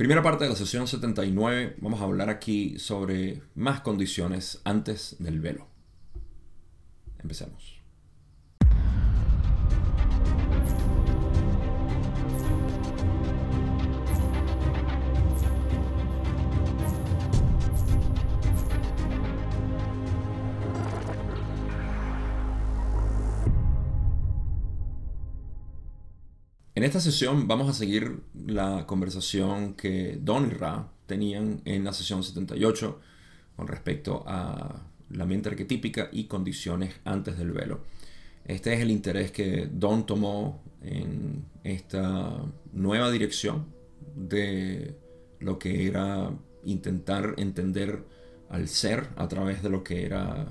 Primera parte de la sesión 79, vamos a hablar aquí sobre más condiciones antes del velo. Empecemos. En esta sesión vamos a seguir la conversación que Don y Ra tenían en la sesión 78 con respecto a la mente arquetípica y condiciones antes del velo. Este es el interés que Don tomó en esta nueva dirección de lo que era intentar entender al ser a través de lo que era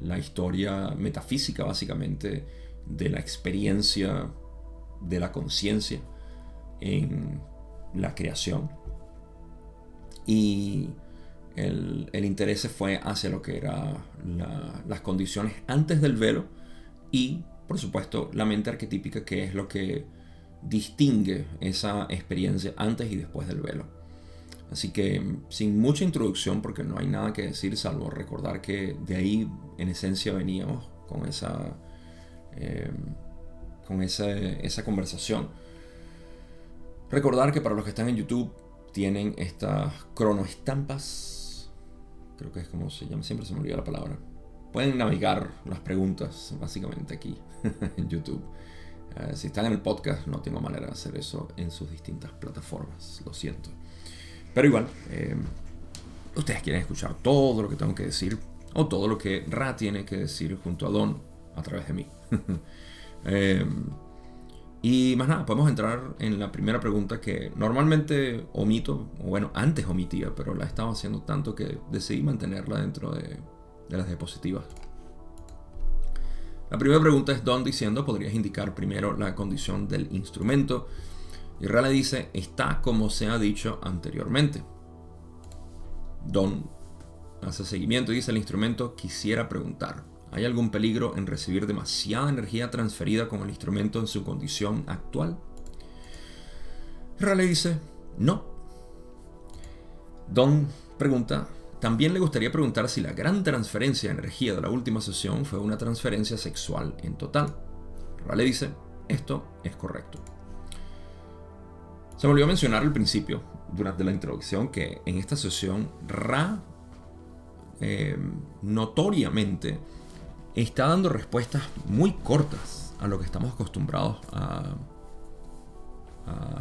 la historia metafísica básicamente de la experiencia de la conciencia en la creación. Y el, interés se fue hacia lo que eran las condiciones antes del velo y, por supuesto, la mente arquetípica, que es lo que distingue esa experiencia antes y después del velo. Así que sin mucha introducción, porque no hay nada que decir, salvo recordar que de ahí en esencia veníamos con esa... Eh, con esa, conversación. Recordar que para los que están en YouTube tienen estas cronoestampas. Creo que es como se llama, siempre se me olvida la palabra. Pueden navegar las preguntas básicamente aquí en YouTube. Eh, si están en el podcast, no tengo manera de hacer eso en sus distintas plataformas. Lo siento. Pero igual, eh, ustedes quieren escuchar todo lo que tengo que decir o todo lo que Ra tiene que decir junto a Don a través de mí. Em, y más nada, podemos entrar en la primera pregunta que normalmente omito, o bueno, antes omitía, pero la estaba haciendo tanto que decidí mantenerla dentro de, las diapositivas. La primera pregunta es Don diciendo, podrías indicar primero la condición del instrumento. Y Rale dice, está como se ha dicho anteriormente. Don hace seguimiento y dice, el instrumento quisiera preguntar. ¿Hay algún peligro en recibir demasiada energía transferida con el instrumento en su condición actual? Raleigh dice, no. Don pregunta, también le gustaría preguntar si la gran transferencia de energía de la última sesión fue una transferencia sexual en total. Raleigh dice, esto es correcto. Se me olvidó mencionar al principio, durante la introducción, que en esta sesión Ra eh, notoriamente está dando respuestas muy cortas a lo que estamos acostumbrados a,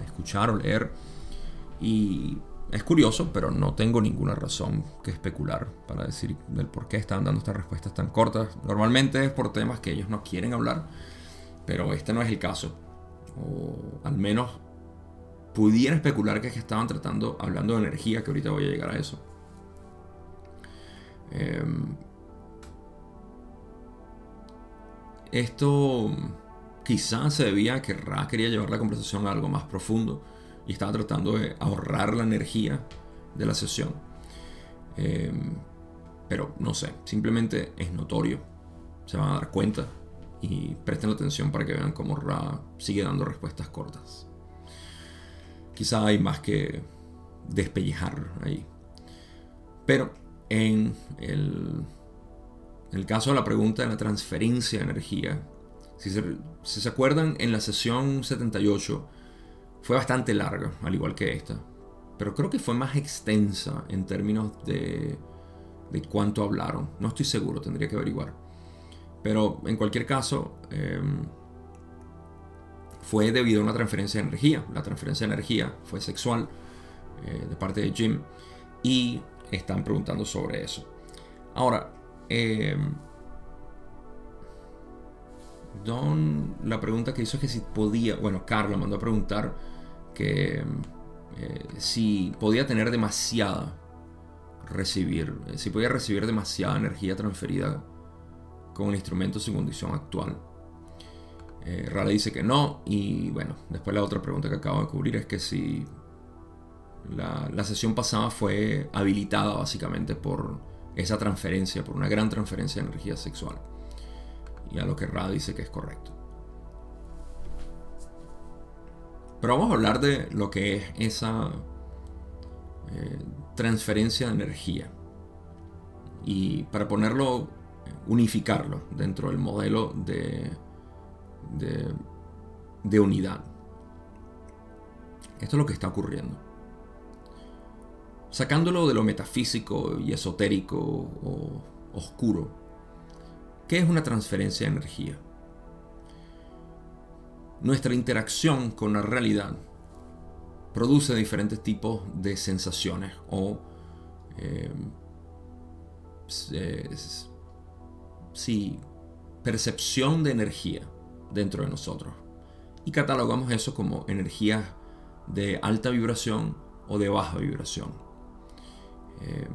escuchar o leer. Y es curioso, pero no tengo ninguna razón que especular para decir del por qué están dando estas respuestas tan cortas. Normalmente es por temas que ellos no quieren hablar, pero este no es el caso. O al menos pudiera especular que es que estaban tratando, hablando de energía, que ahorita voy a llegar a eso. Eh, Esto quizás se debía a que Ra quería llevar la conversación a algo más profundo y estaba tratando de ahorrar la energía de la sesión. Em, pero no sé, simplemente es notorio. Se van a dar cuenta y presten atención para que vean cómo Ra sigue dando respuestas cortas. Quizá hay más que despellejar ahí. Pero en el en el caso de la pregunta de la transferencia de energía, si se, acuerdan, en la sesión 78 fue bastante larga, al igual que esta. Pero creo que fue más extensa en términos de, de cuánto hablaron. No estoy seguro, tendría que averiguar. Pero en cualquier caso, em, fue debido a una transferencia de energía. La transferencia de energía fue sexual eh, de parte de Jim. Y están preguntando sobre eso. Ahora, eh, Don, la pregunta que hizo es que si podía, bueno, Carla mandó a preguntar que eh, si podía tener demasiada recibir, eh, si podía recibir demasiada energía transferida con el instrumento en su condición actual. Eh, Rala dice que no y bueno, después la otra pregunta que acabo de cubrir es que si la, la sesión pasada fue habilitada básicamente por esa transferencia, por una gran transferencia de energía sexual. Y a lo que Ra dice que es correcto. Pero vamos a hablar de lo que es esa eh, transferencia de energía. Y para ponerlo, unificarlo dentro del modelo de, de, unidad. Esto es lo que está ocurriendo. Sacándolo de lo metafísico y esotérico o oscuro, ¿qué es una transferencia de energía? Nuestra interacción con la realidad produce diferentes tipos de sensaciones o eh, percepción de energía dentro de nosotros. Y catalogamos eso como energías de alta vibración o de baja vibración. Eh,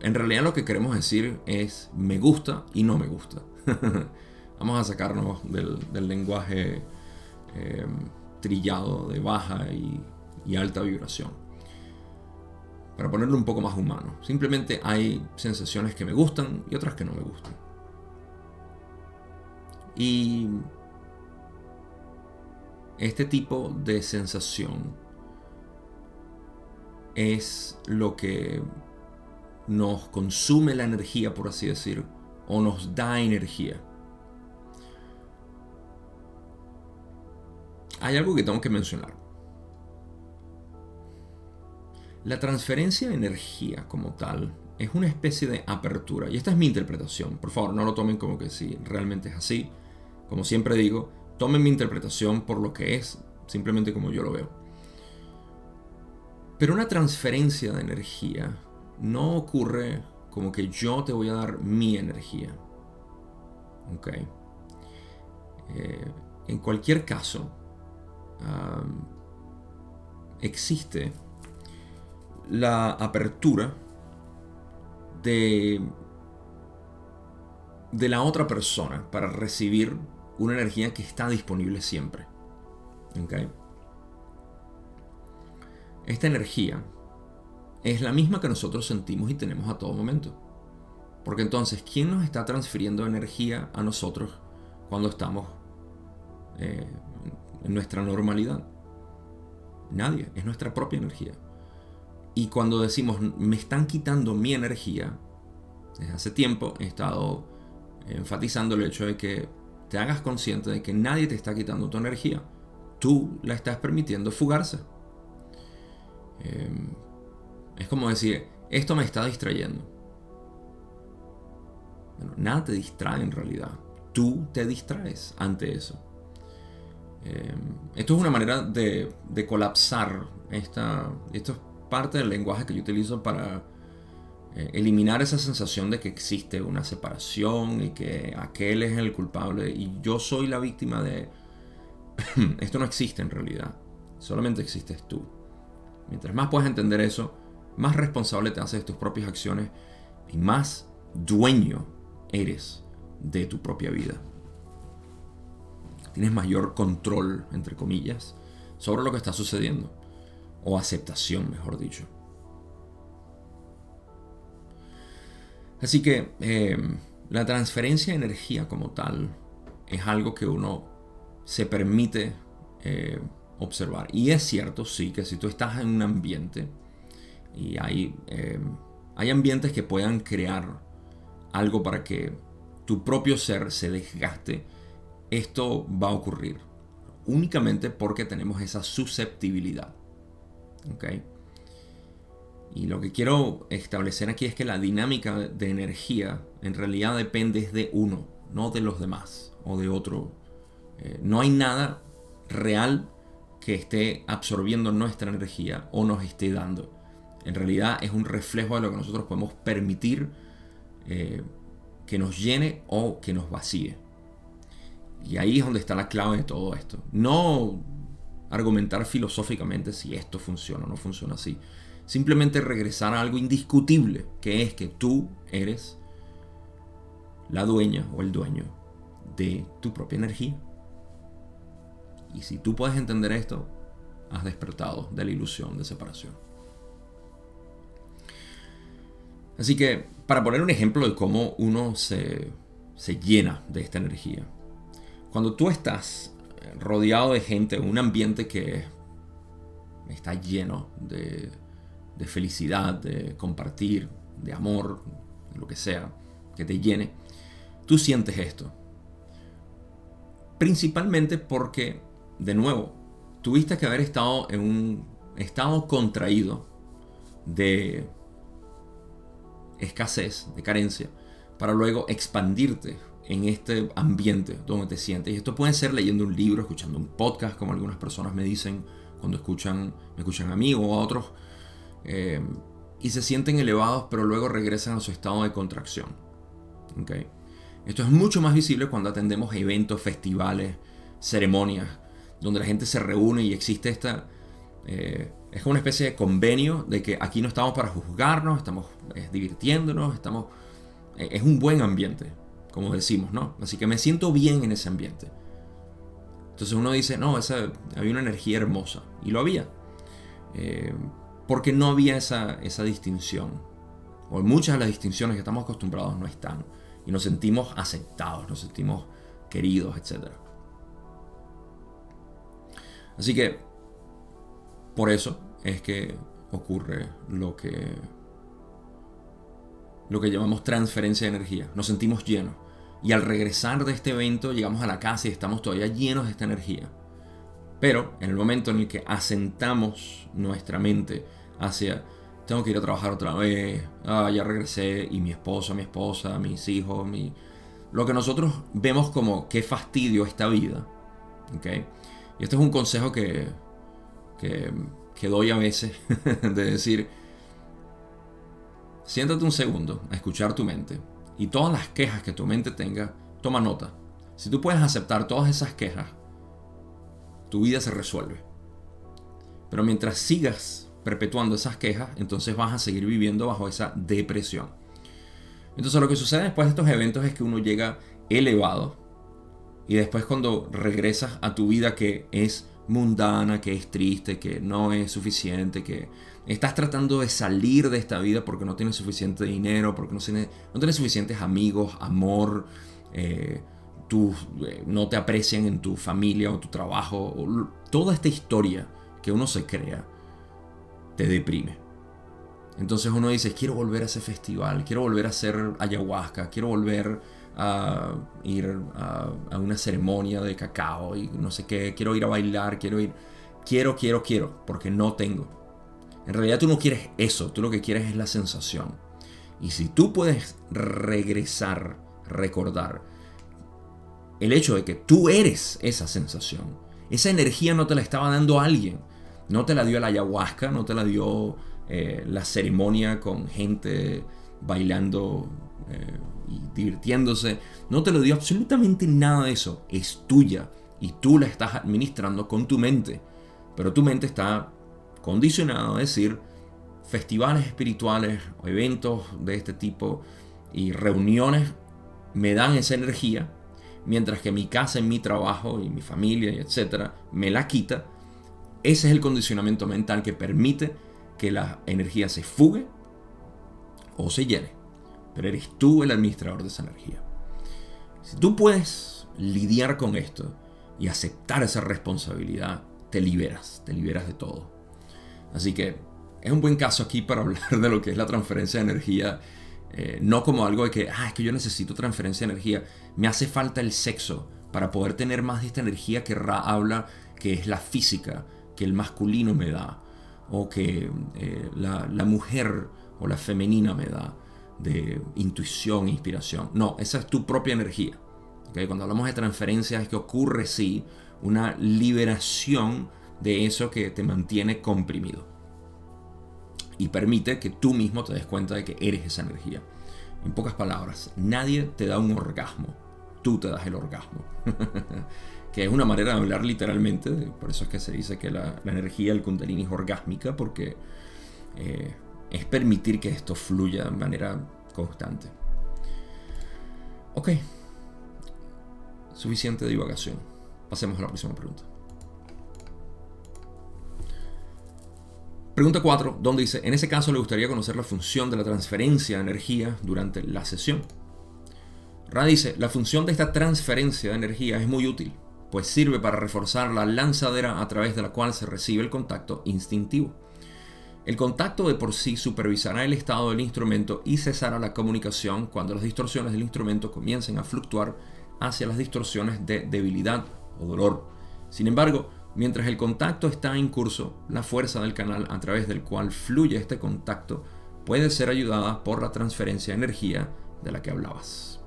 en realidad lo que queremos decir es me gusta y no me gusta. Vamos a sacarnos del, lenguaje eh, trillado de baja y alta vibración. Para ponerlo un poco más humano. Simplemente hay sensaciones que me gustan y otras que no me gustan. Y este tipo de sensación es lo que nos consume la energía, por así decir, o nos da energía. Hay algo que tengo que mencionar. La transferencia de energía como tal es una especie de apertura. Y esta es mi interpretación. Por favor, no lo tomen como que si realmente es así. Como siempre digo, tomen mi interpretación por lo que es, simplemente como yo lo veo. Pero una transferencia de energía no ocurre como que yo te voy a dar mi energía. Ok. Eh, en cualquier caso, existe la apertura de, de la otra persona para recibir una energía que está disponible siempre. Esta energía es la misma que nosotros sentimos y tenemos a todo momento. Porque entonces, ¿quién nos está transfiriendo energía a nosotros cuando estamos eh, en nuestra normalidad? Nadie, es nuestra propia energía. Y cuando decimos me están quitando mi energía, desde hace tiempo he estado enfatizando el hecho de que te hagas consciente de que nadie te está quitando tu energía. Tú la estás permitiendo fugarse. Em, es como decir, esto me está distrayendo. Nada te distrae en realidad. Tú te distraes ante eso. Em, esto es una manera de, de colapsar esta, estos parte del lenguaje que yo utilizo para eh, eliminar esa sensación de que existe una separación y que aquel es el culpable y yo soy la víctima de... Esto no existe en realidad, solamente existes tú. Mientras más puedes entender eso, más responsable te haces de tus propias acciones y más dueño eres de tu propia vida. Tienes mayor control, entre comillas, sobre lo que está sucediendo o aceptación, mejor dicho. Así que em, la transferencia de energía como tal es algo que uno se permite eh, observar. Y es cierto, sí, que si tú estás en un ambiente y hay, em, hay ambientes que puedan crear algo para que tu propio ser se desgaste, esto va a ocurrir. Únicamente porque tenemos esa susceptibilidad. Y lo que quiero establecer aquí es que la dinámica de energía en realidad depende de uno, no de los demás o de otro. Eh, no hay nada real que esté absorbiendo nuestra energía o nos esté dando. En realidad es un reflejo de lo que nosotros podemos permitir eh, que nos llene o que nos vacíe. Y ahí es donde está la clave de todo esto. No argumentar filosóficamente si esto funciona o no funciona así. Simplemente regresar a algo indiscutible, que es que tú eres la dueña o el dueño de tu propia energía. Y si tú puedes entender esto, has despertado de la ilusión de separación. Así que, para poner un ejemplo de cómo uno se, se llena de esta energía, cuando tú estás rodeado de gente, un ambiente que está lleno de, de felicidad, de compartir, de amor, lo que sea, que te llene, tú sientes esto. Principalmente porque, de nuevo, tuviste que haber estado en un estado contraído de escasez, de carencia, para luego expandirte en este ambiente donde te sientes. Y esto puede ser leyendo un libro, escuchando un podcast, como algunas personas me dicen cuando escuchan, me escuchan a mí o a otros, eh, y se sienten elevados, pero luego regresan a su estado de contracción. ¿Okay? Esto es mucho más visible cuando atendemos eventos, festivales, ceremonias, donde la gente se reúne y existe esta... Eh, es como una especie de convenio de que aquí no estamos para juzgarnos, estamos eh, divirtiéndonos, estamos... es un buen ambiente, como decimos, ¿no? Así que me siento bien en ese ambiente. Entonces uno dice, no, esa, había una energía hermosa. Y lo había. Eh, porque no había esa, esa distinción. O muchas de las distinciones que estamos acostumbrados no están. Y nos sentimos aceptados, nos sentimos queridos, etc. Así que, por eso es que ocurre lo que, lo que llamamos transferencia de energía. Nos sentimos llenos y al regresar de este evento llegamos a la casa y estamos todavía llenos de esta energía. Pero en el momento en el que asentamos nuestra mente hacia, tengo que ir a trabajar otra vez, ah, ya regresé, y mi esposo, mi esposa, mis hijos, mi... lo que nosotros vemos como qué fastidio esta vida. ¿okay? Y esto es un consejo que, que, doy a veces, de decir, siéntate un segundo a escuchar tu mente y todas las quejas que tu mente tenga, toma nota. Si tú puedes aceptar todas esas quejas, tu vida se resuelve. Pero mientras sigas perpetuando esas quejas, entonces vas a seguir viviendo bajo esa depresión. Entonces lo que sucede después de estos eventos es que uno llega elevado y después cuando regresas a tu vida que es mundana, que es triste, que no es suficiente, que estás tratando de salir de esta vida porque no tienes suficiente dinero, porque no tienes, suficientes amigos, amor, eh, eh, no te aprecian en tu familia o tu trabajo, toda esta historia que uno se crea te deprime. Entonces uno dice, quiero volver a ese festival, quiero volver a hacer ayahuasca, quiero volver a ir a, una ceremonia de cacao y no sé qué, quiero ir a bailar, quiero ir, quiero, quiero, quiero, porque no tengo. En realidad tú no quieres eso, tú lo que quieres es la sensación. Y si tú puedes regresar, recordar el hecho de que tú eres esa sensación, esa energía no te la estaba dando alguien, no te la dio la ayahuasca, no te la dio eh, la ceremonia con gente bailando eh, y divirtiéndose, no te lo dio absolutamente nada de eso, es tuya y tú la estás administrando con tu mente, pero tu mente está condicionado a decir festivales espirituales o eventos de este tipo y reuniones me dan esa energía, mientras que mi casa, en mi trabajo y mi familia y etcétera me la quita. Ese es el condicionamiento mental que permite que la energía se fugue o se llene. Pero eres tú el administrador de esa energía. Si tú puedes lidiar con esto y aceptar esa responsabilidad, te liberas, te liberas de todo. Así que es un buen caso aquí para hablar de lo que es la transferencia de energía. Eh, no como algo de que, ah, es que yo necesito transferencia de energía. Me hace falta el sexo para poder tener más de esta energía que Ra habla, que es la física, que el masculino me da, o que eh, la, mujer o la femenina me da, de intuición, inspiración. No, esa es tu propia energía. Cuando hablamos de transferencia es que ocurre, sí, una liberación de eso que te mantiene comprimido. Y permite que tú mismo te des cuenta de que eres esa energía. En pocas palabras, nadie te da un orgasmo, tú te das el orgasmo. que es una manera de hablar literalmente, por eso es que se dice que la, energía del kundalini es orgásmica, porque eh, es permitir que esto fluya de manera constante. Ok, suficiente divagación. Pasemos a la próxima pregunta. Pregunta 4, donde dice, en ese caso le gustaría conocer la función de la transferencia de energía durante la sesión. Ra dice, la función de esta transferencia de energía es muy útil, pues sirve para reforzar la lanzadera a través de la cual se recibe el contacto instintivo. El contacto de por sí supervisará el estado del instrumento y cesará la comunicación cuando las distorsiones del instrumento comiencen a fluctuar hacia las distorsiones de debilidad o dolor. Sin embargo, mientras el contacto está en curso, la fuerza del canal a través del cual fluye este contacto puede ser ayudada por la transferencia de energía de la que hablabas.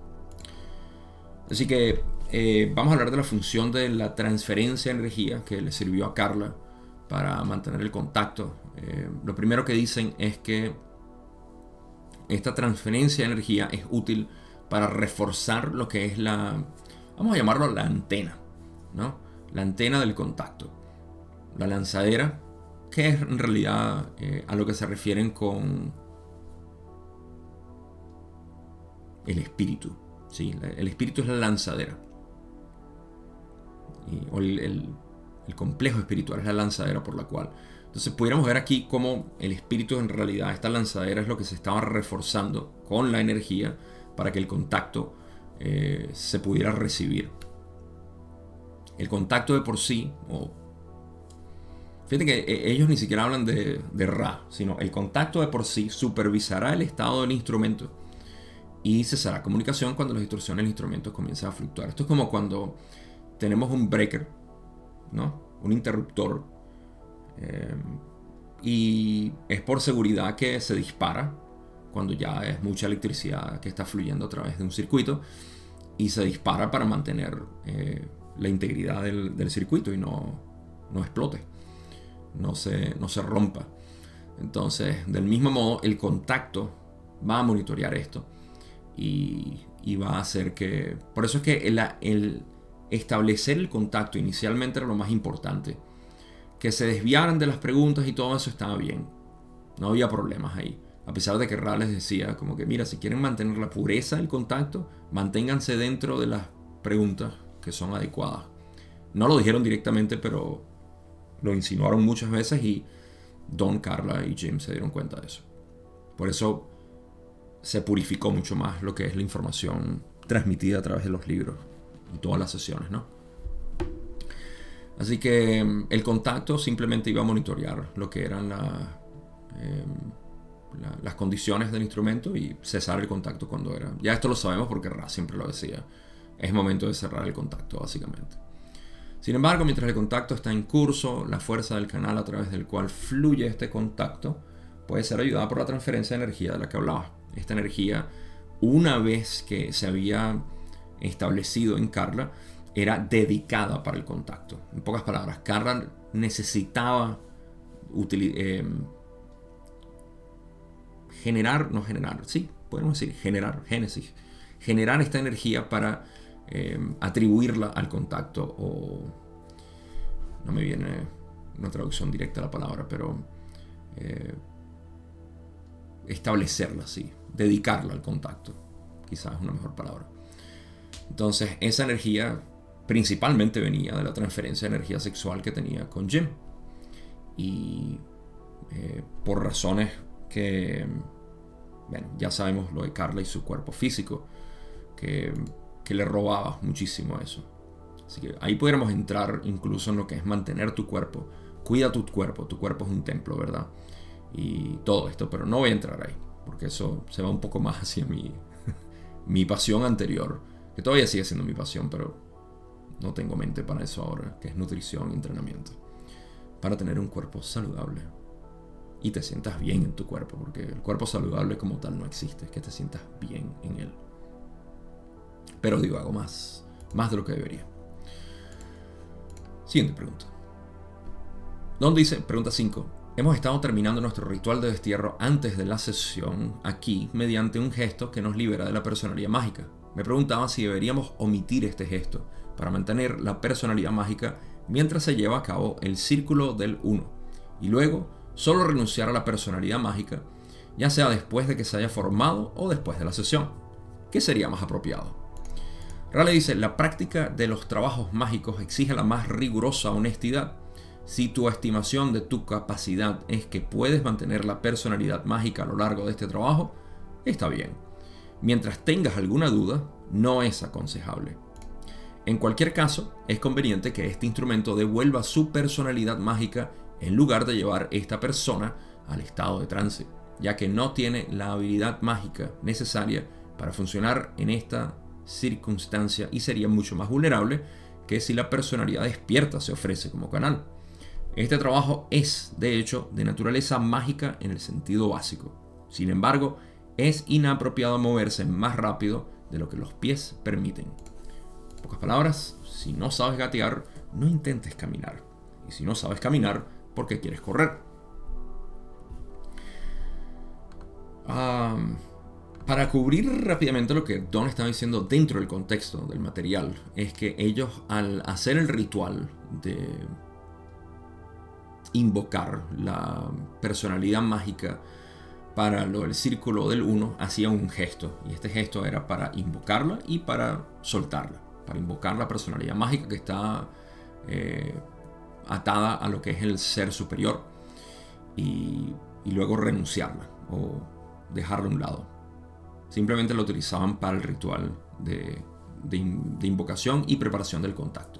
Así que eh, vamos a hablar de la función de la transferencia de energía que le sirvió a Carla para mantener el contacto. Eh, lo primero que dicen es que esta transferencia de energía es útil para reforzar lo que es la, vamos a llamarlo la antena, ¿no? La antena del contacto. La lanzadera, que es en realidad eh, a lo que se refieren con el espíritu. ¿sí? El espíritu es la lanzadera. o el, el complejo espiritual es la lanzadera por la cual. Entonces pudiéramos ver aquí cómo el espíritu en realidad, esta lanzadera es lo que se estaba reforzando con la energía para que el contacto eh, se pudiera recibir. El contacto de por sí, o fíjate que eh, ellos ni siquiera hablan de, de Ra, sino el contacto de por sí supervisará el estado del instrumento y cesará comunicación cuando las distorsiones del instrumento comiencen a fluctuar. Esto es como cuando tenemos un breaker ¿no? Un interruptor. Eh, y es por seguridad que se dispara cuando ya es mucha electricidad que está fluyendo a través de un circuito y se dispara para mantener eh, la integridad del, circuito y no, no explote, no se, no se rompa. Entonces, del mismo modo, el contacto va a monitorear esto y, va a hacer que... Por eso es que el, el, establecer el contacto inicialmente era lo más importante. Que se desviaran de las preguntas y todo eso estaba bien. No había problemas ahí. A pesar de que Ra les decía, como que mira, si quieren mantener la pureza del contacto, manténganse dentro de las preguntas que son adecuadas. No lo dijeron directamente, pero lo insinuaron muchas veces y Don, Carla y Jim se dieron cuenta de eso. Por eso se purificó mucho más lo que es la información transmitida a través de los libros todas las sesiones, ¿no? Así que mm, el contacto simplemente iba a monitorear lo que eran em, las condiciones del instrumento y cesar el contacto cuando era. Ya esto lo sabemos porque Ra siempre lo decía. Es momento de cerrar el contacto, básicamente. Sin embargo, mientras el contacto está en curso, la fuerza del canal a través del cual fluye este contacto puede ser ayudada por la transferencia de energía de la que hablaba. Esta energía, una vez que se había establecido en Carla era dedicada para el contacto. En pocas palabras, Carla necesitaba eh, generar, no generar, sí, podemos decir generar, génesis, generar esta energía para eh, atribuirla al contacto o no me viene una traducción directa a la palabra, pero eh, establecerla, sí, dedicarla al contacto, quizás es una mejor palabra. Entonces esa energía principalmente venía de la transferencia de energía sexual que tenía con Jim. Y eh, por razones que, bueno, ya sabemos lo de Carla y su cuerpo físico, que, que le robaba muchísimo eso. Así que ahí pudiéramos entrar incluso en lo que es mantener tu cuerpo. Cuida tu cuerpo, tu cuerpo es un templo, ¿verdad? Y todo esto, pero no voy a entrar ahí, porque eso se va un poco más hacia mi, mi pasión anterior que todavía sigue siendo mi pasión, pero no tengo mente para eso ahora, que es nutrición y entrenamiento. Para tener un cuerpo saludable y te sientas bien en tu cuerpo, porque el cuerpo saludable como tal no existe, es que te sientas bien en él. Pero digo, hago más, más de lo que debería. Siguiente pregunta. ¿Dónde dice? Pregunta 5. Hemos estado terminando nuestro ritual de destierro antes de la sesión aquí mediante un gesto que nos libera de la personalidad mágica. Me preguntaba si deberíamos omitir este gesto para mantener la personalidad mágica mientras se lleva a cabo el círculo del 1 y luego solo renunciar a la personalidad mágica, ya sea después de que se haya formado o después de la sesión. ¿Qué sería más apropiado? Raleigh dice, la práctica de los trabajos mágicos exige la más rigurosa honestidad. Si tu estimación de tu capacidad es que puedes mantener la personalidad mágica a lo largo de este trabajo, está bien. Mientras tengas alguna duda, no es aconsejable. En cualquier caso, es conveniente que este instrumento devuelva su personalidad mágica en lugar de llevar esta persona al estado de trance, ya que no tiene la habilidad mágica necesaria para funcionar en esta circunstancia y sería mucho más vulnerable que si la personalidad despierta se ofrece como canal. Este trabajo es, de hecho, de naturaleza mágica en el sentido básico. Sin embargo, es inapropiado moverse más rápido de lo que los pies permiten. Pocas palabras, si no sabes gatear, no intentes caminar. Y si no sabes caminar, ¿por qué quieres correr? para cubrir rápidamente lo que Don estaba diciendo dentro del contexto del material, es que ellos al hacer el ritual de invocar la personalidad mágica para lo del círculo del 1 hacían un gesto y este gesto era para invocarla y para soltarla, para invocar la personalidad mágica que está eh, atada a lo que es el ser superior y, luego renunciarla o dejarla a un lado. Simplemente lo utilizaban para el ritual de, invocación y preparación del contacto.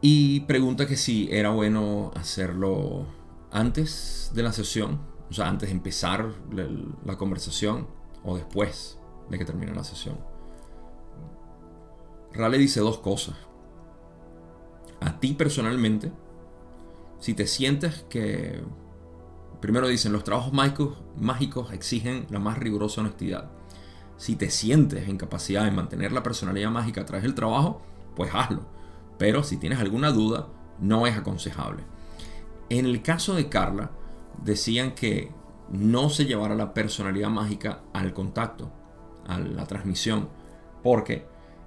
Y pregunta que si era bueno hacerlo antes de la sesión, o sea, antes de empezar la, conversación o después de que termine la sesión. Rale dice dos cosas. A ti personalmente, si te sientes que... Primero dicen, los trabajos mágicos, mágicos exigen la más rigurosa honestidad. Si te sientes en capacidad de mantener la personalidad mágica a través del trabajo, pues hazlo pero si tienes alguna duda, no es aconsejable. En el caso de Carla, decían que no se llevara la personalidad mágica al contacto, a la transmisión, porque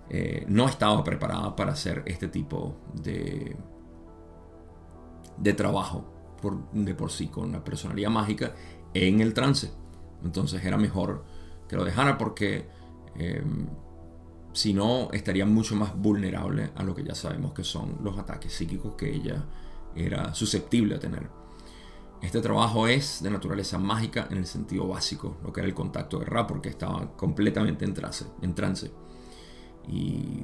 eh, no estaba preparada para hacer este tipo de, de trabajo por, de por sí con la personalidad mágica en el trance. Entonces era mejor que lo dejara porque em, si no, estaría mucho más vulnerable a lo que ya sabemos que son los ataques psíquicos que ella era susceptible a tener. Este trabajo es de naturaleza mágica en el sentido básico, lo que era el contacto de Ra, porque estaba completamente en trance. En trance. Y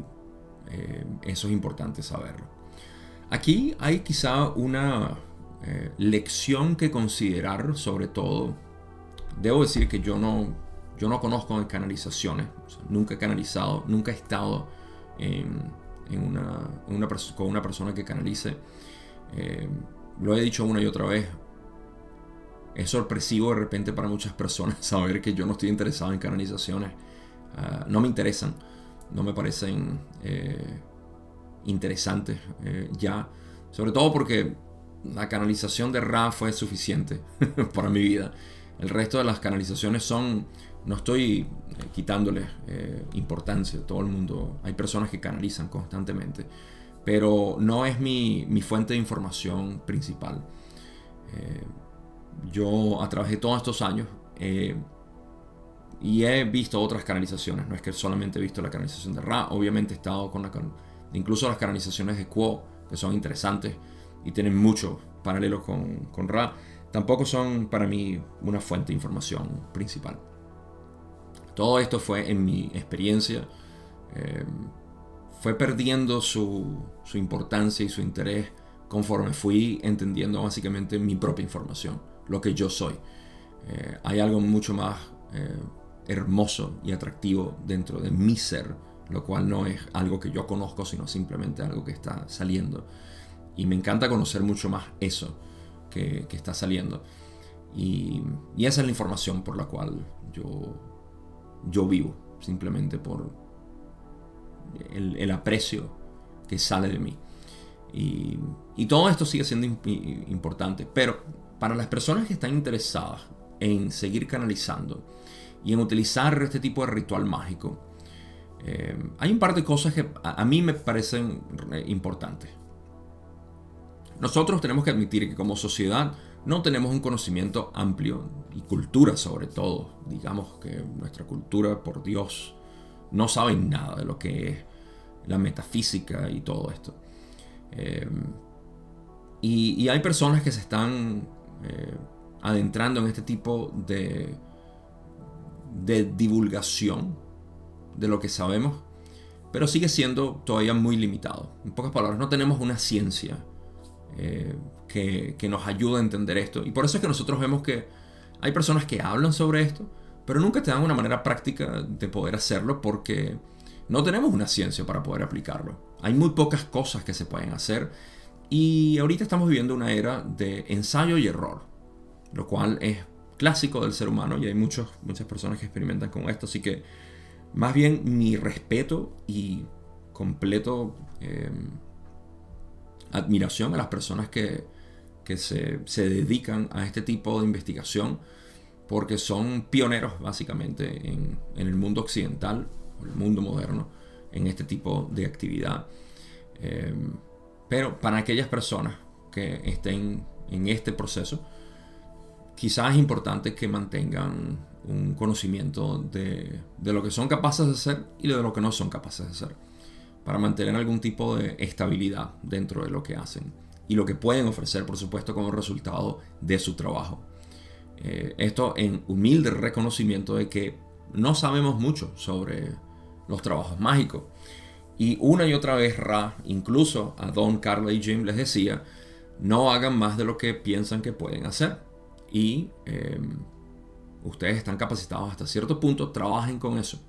eh, eso es importante saberlo. Aquí hay quizá una eh, lección que considerar, sobre todo. Debo decir que yo no yo no conozco canalizaciones, nunca he canalizado, nunca he estado en, una, con una persona que canalice. Eh, lo he dicho una y otra vez. Es sorpresivo de repente para muchas personas saber que yo no estoy interesado en canalizaciones. Ah, no me interesan, no me parecen eh, interesantes eh, ya. Sobre todo porque la canalización de Ra fue suficiente para mi vida. El resto de las canalizaciones son no estoy eh, quitándole eh, importancia, todo el mundo, hay personas que canalizan constantemente, pero no es mi, fuente de información principal. Yo a través de todos estos años y he visto otras canalizaciones, no es que solamente he visto la canalización de Ra, obviamente he estado con la incluso las canalizaciones de Quo, que son interesantes y tienen mucho paralelo con, con Ra, tampoco son para mí una fuente de información principal. Todo esto fue en mi experiencia. Eh, fue perdiendo su, importancia y su interés conforme fui entendiendo básicamente mi propia información, lo que yo soy. Eh, hay algo mucho más eh, hermoso y atractivo dentro de mi ser, lo cual no es algo que yo conozco, sino simplemente algo que está saliendo. Y me encanta conocer mucho más eso que, está saliendo. Y, esa es la información por la cual yo yo vivo, simplemente por el, aprecio que sale de mí. Y, todo esto sigue siendo importante, pero para las personas que están interesadas en seguir canalizando y en utilizar este tipo de ritual mágico, eh, hay un par de cosas que a, mí me parecen eh, importantes. Nosotros tenemos que admitir que como sociedad no tenemos un conocimiento amplio y cultura sobre todo. Digamos que nuestra cultura, por Dios, no sabe nada de lo que es la metafísica y todo esto. Eh, y, hay personas que se están adentrando en este tipo de, de divulgación de lo que sabemos, pero sigue siendo todavía muy limitado. En pocas palabras, no tenemos una ciencia eh, que, que nos ayuda a entender esto. Y por eso es que nosotros vemos que hay personas que hablan sobre esto, pero nunca te dan una manera práctica de poder hacerlo porque no tenemos una ciencia para poder aplicarlo. Hay muy pocas cosas que se pueden hacer y ahorita estamos viviendo una era de ensayo y error, lo cual es clásico del ser humano y hay muchos, muchas personas que experimentan con esto, así que más bien mi respeto y completo em, admiración a las personas que, se, dedican a este tipo de investigación porque son pioneros básicamente en, el mundo occidental, o el mundo moderno, en este tipo de actividad. Em, pero para aquellas personas que estén en este proceso, quizás es importante que mantengan un conocimiento de, de, lo que son capaces de hacer y de lo que no son capaces de hacer, para mantener algún tipo de estabilidad dentro de lo que hacen y lo que pueden ofrecer, por supuesto, como resultado de su trabajo. Eh, esto en humilde reconocimiento de que no sabemos mucho sobre los trabajos mágicos. Y una y otra vez Ra, incluso a Don, Carla y Jim les decía, no hagan más de lo que piensan que pueden hacer. Y em, ustedes están capacitados hasta cierto punto, trabajen con eso.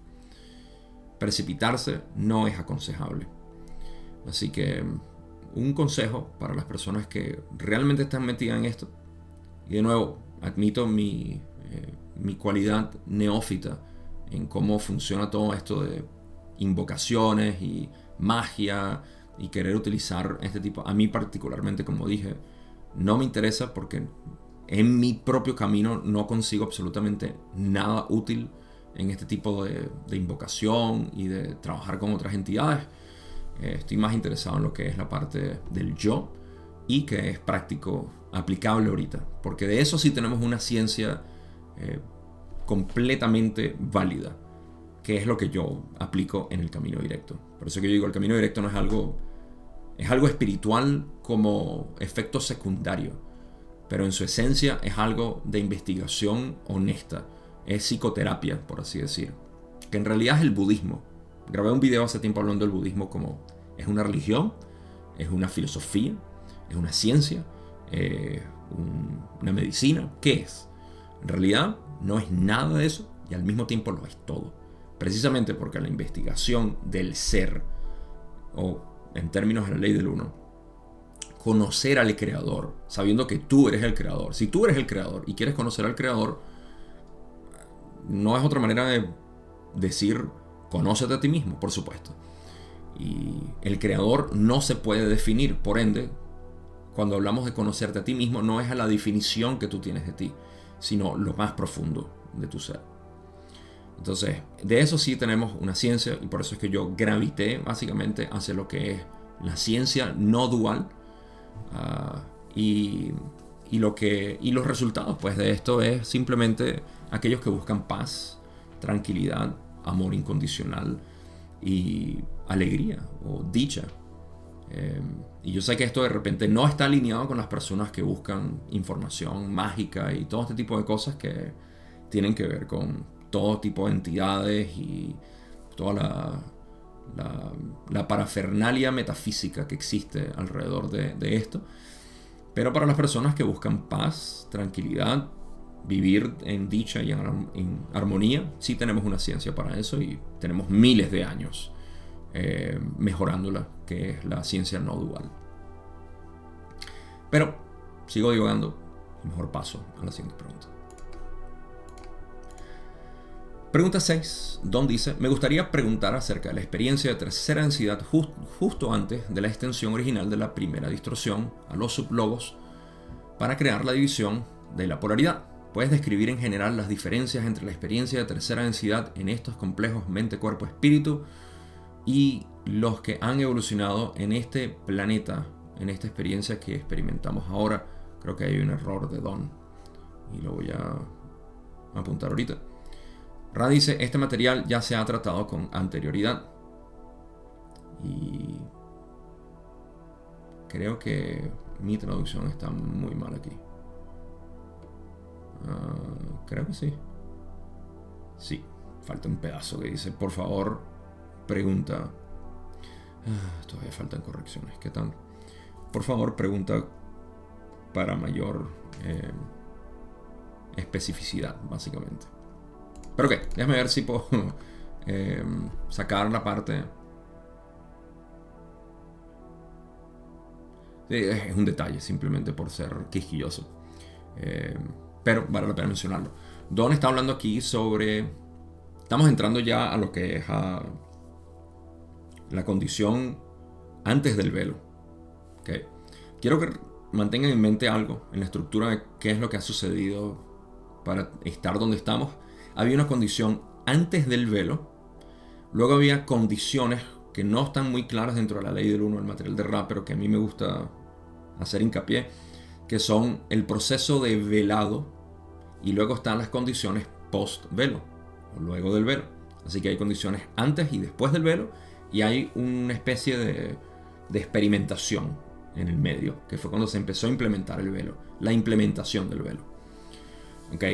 Precipitarse no es aconsejable. Así que un consejo para las personas que realmente están metidas en esto. Y de nuevo, admito mi, eh, mi cualidad neófita en cómo funciona todo esto de invocaciones y magia y querer utilizar este tipo. A mí particularmente, como dije, no me interesa porque en mi propio camino no consigo absolutamente nada útil en este tipo de, invocación y de trabajar con otras entidades. Eh, estoy más interesado en lo que es la parte del yo y que es práctico, aplicable ahorita. Porque de eso sí tenemos una ciencia eh, completamente válida, que es lo que yo aplico en el camino directo. Por eso que yo digo, el camino directo no es algo, es algo espiritual como efecto secundario, pero en su esencia es algo de investigación honesta, es psicoterapia, por así decir, que en realidad es el budismo. Grabé un video hace tiempo hablando del budismo como es una religión, es una filosofía, es una ciencia, eh, una medicina, ¿qué es? En realidad no es nada de eso y al mismo tiempo lo es todo. Precisamente porque la investigación del ser, o en términos de la ley del uno, conocer al creador, sabiendo que tú eres el creador. Si tú eres el creador y quieres conocer al creador, no es otra manera de decir conócete a ti mismo, por supuesto. Y el creador no se puede definir, por ende, cuando hablamos de conocerte a ti mismo, no es a la definición que tú tienes de ti, sino lo más profundo de tu ser. Entonces, de eso sí tenemos una ciencia y por eso es que yo gravité básicamente hacia lo que es la ciencia no dual ah, y, lo que, y los resultados pues, de esto es simplemente aquellos que buscan paz, tranquilidad, amor incondicional y alegría o dicha. Em, y yo sé que esto de repente no está alineado con las personas que buscan información mágica y todo este tipo de cosas que tienen que ver con todo tipo de entidades y toda la, la, parafernalia metafísica que existe alrededor de, esto. Pero para las personas que buscan paz, tranquilidad, vivir en dicha y en armonía, sí tenemos una ciencia para eso y tenemos miles de años eh, mejorándola, que es la ciencia no dual. Pero sigo divagando mejor paso a la siguiente pregunta. Pregunta 6. Don dice, me gustaría preguntar acerca de la experiencia de tercera densidad justo antes de la extensión original de la primera distorsión a los sublogos para crear la división de la polaridad. ¿Puedes describir en general las diferencias entre la experiencia de tercera densidad en estos complejos mente-cuerpo-espíritu y los que han evolucionado en este planeta, en esta experiencia que experimentamos ahora. Creo que hay un error de Don y lo voy a apuntar ahorita. Ra dice, este material ya se ha tratado con anterioridad. Y creo que mi traducción está muy mal aquí. Ah, creo que sí. Sí, falta un pedazo que dice, por favor, pregunta. Ah, todavía faltan correcciones. ¿Qué tal? por favor pregunta para mayor eh, especificidad, básicamente. Pero ok, déjame ver si puedo eh, sacar la parte. es un detalle, simplemente por ser quisquilloso. Eh, pero vale la pena mencionarlo. Don está hablando aquí sobre. Estamos entrando ya a lo que es la condición antes del velo. Okay. Quiero que mantengan en mente algo en la estructura de qué es lo que ha sucedido para estar donde estamos. Había una condición antes del velo, luego había condiciones que no están muy claras dentro de la ley del uno del material de rap, pero que a mí me gusta hacer hincapié, que son el proceso de velado y luego están las condiciones post velo o luego del velo. Así que hay condiciones antes y después del velo y hay una especie de, de experimentación en el medio, que fue cuando se empezó a implementar el velo, la implementación del velo. ¿Ok?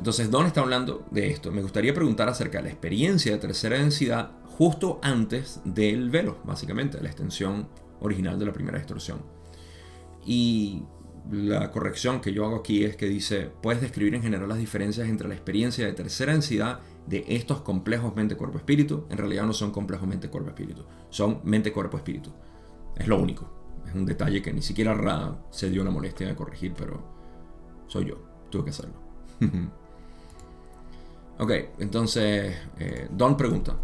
Entonces, Don está hablando de esto. Me gustaría preguntar acerca de la experiencia de tercera densidad justo antes del velo, básicamente, la extensión original de la primera distorsión. Y la corrección que yo hago aquí es que dice, puedes describir en general las diferencias entre la experiencia de tercera densidad de estos complejos mente-cuerpo-espíritu. En realidad no son complejos mente-cuerpo-espíritu, son mente-cuerpo-espíritu. Es lo único. Es un detalle que ni siquiera Ra se dio la molestia de corregir, pero soy yo, tuve que hacerlo. ok, entonces eh, Don pregunta.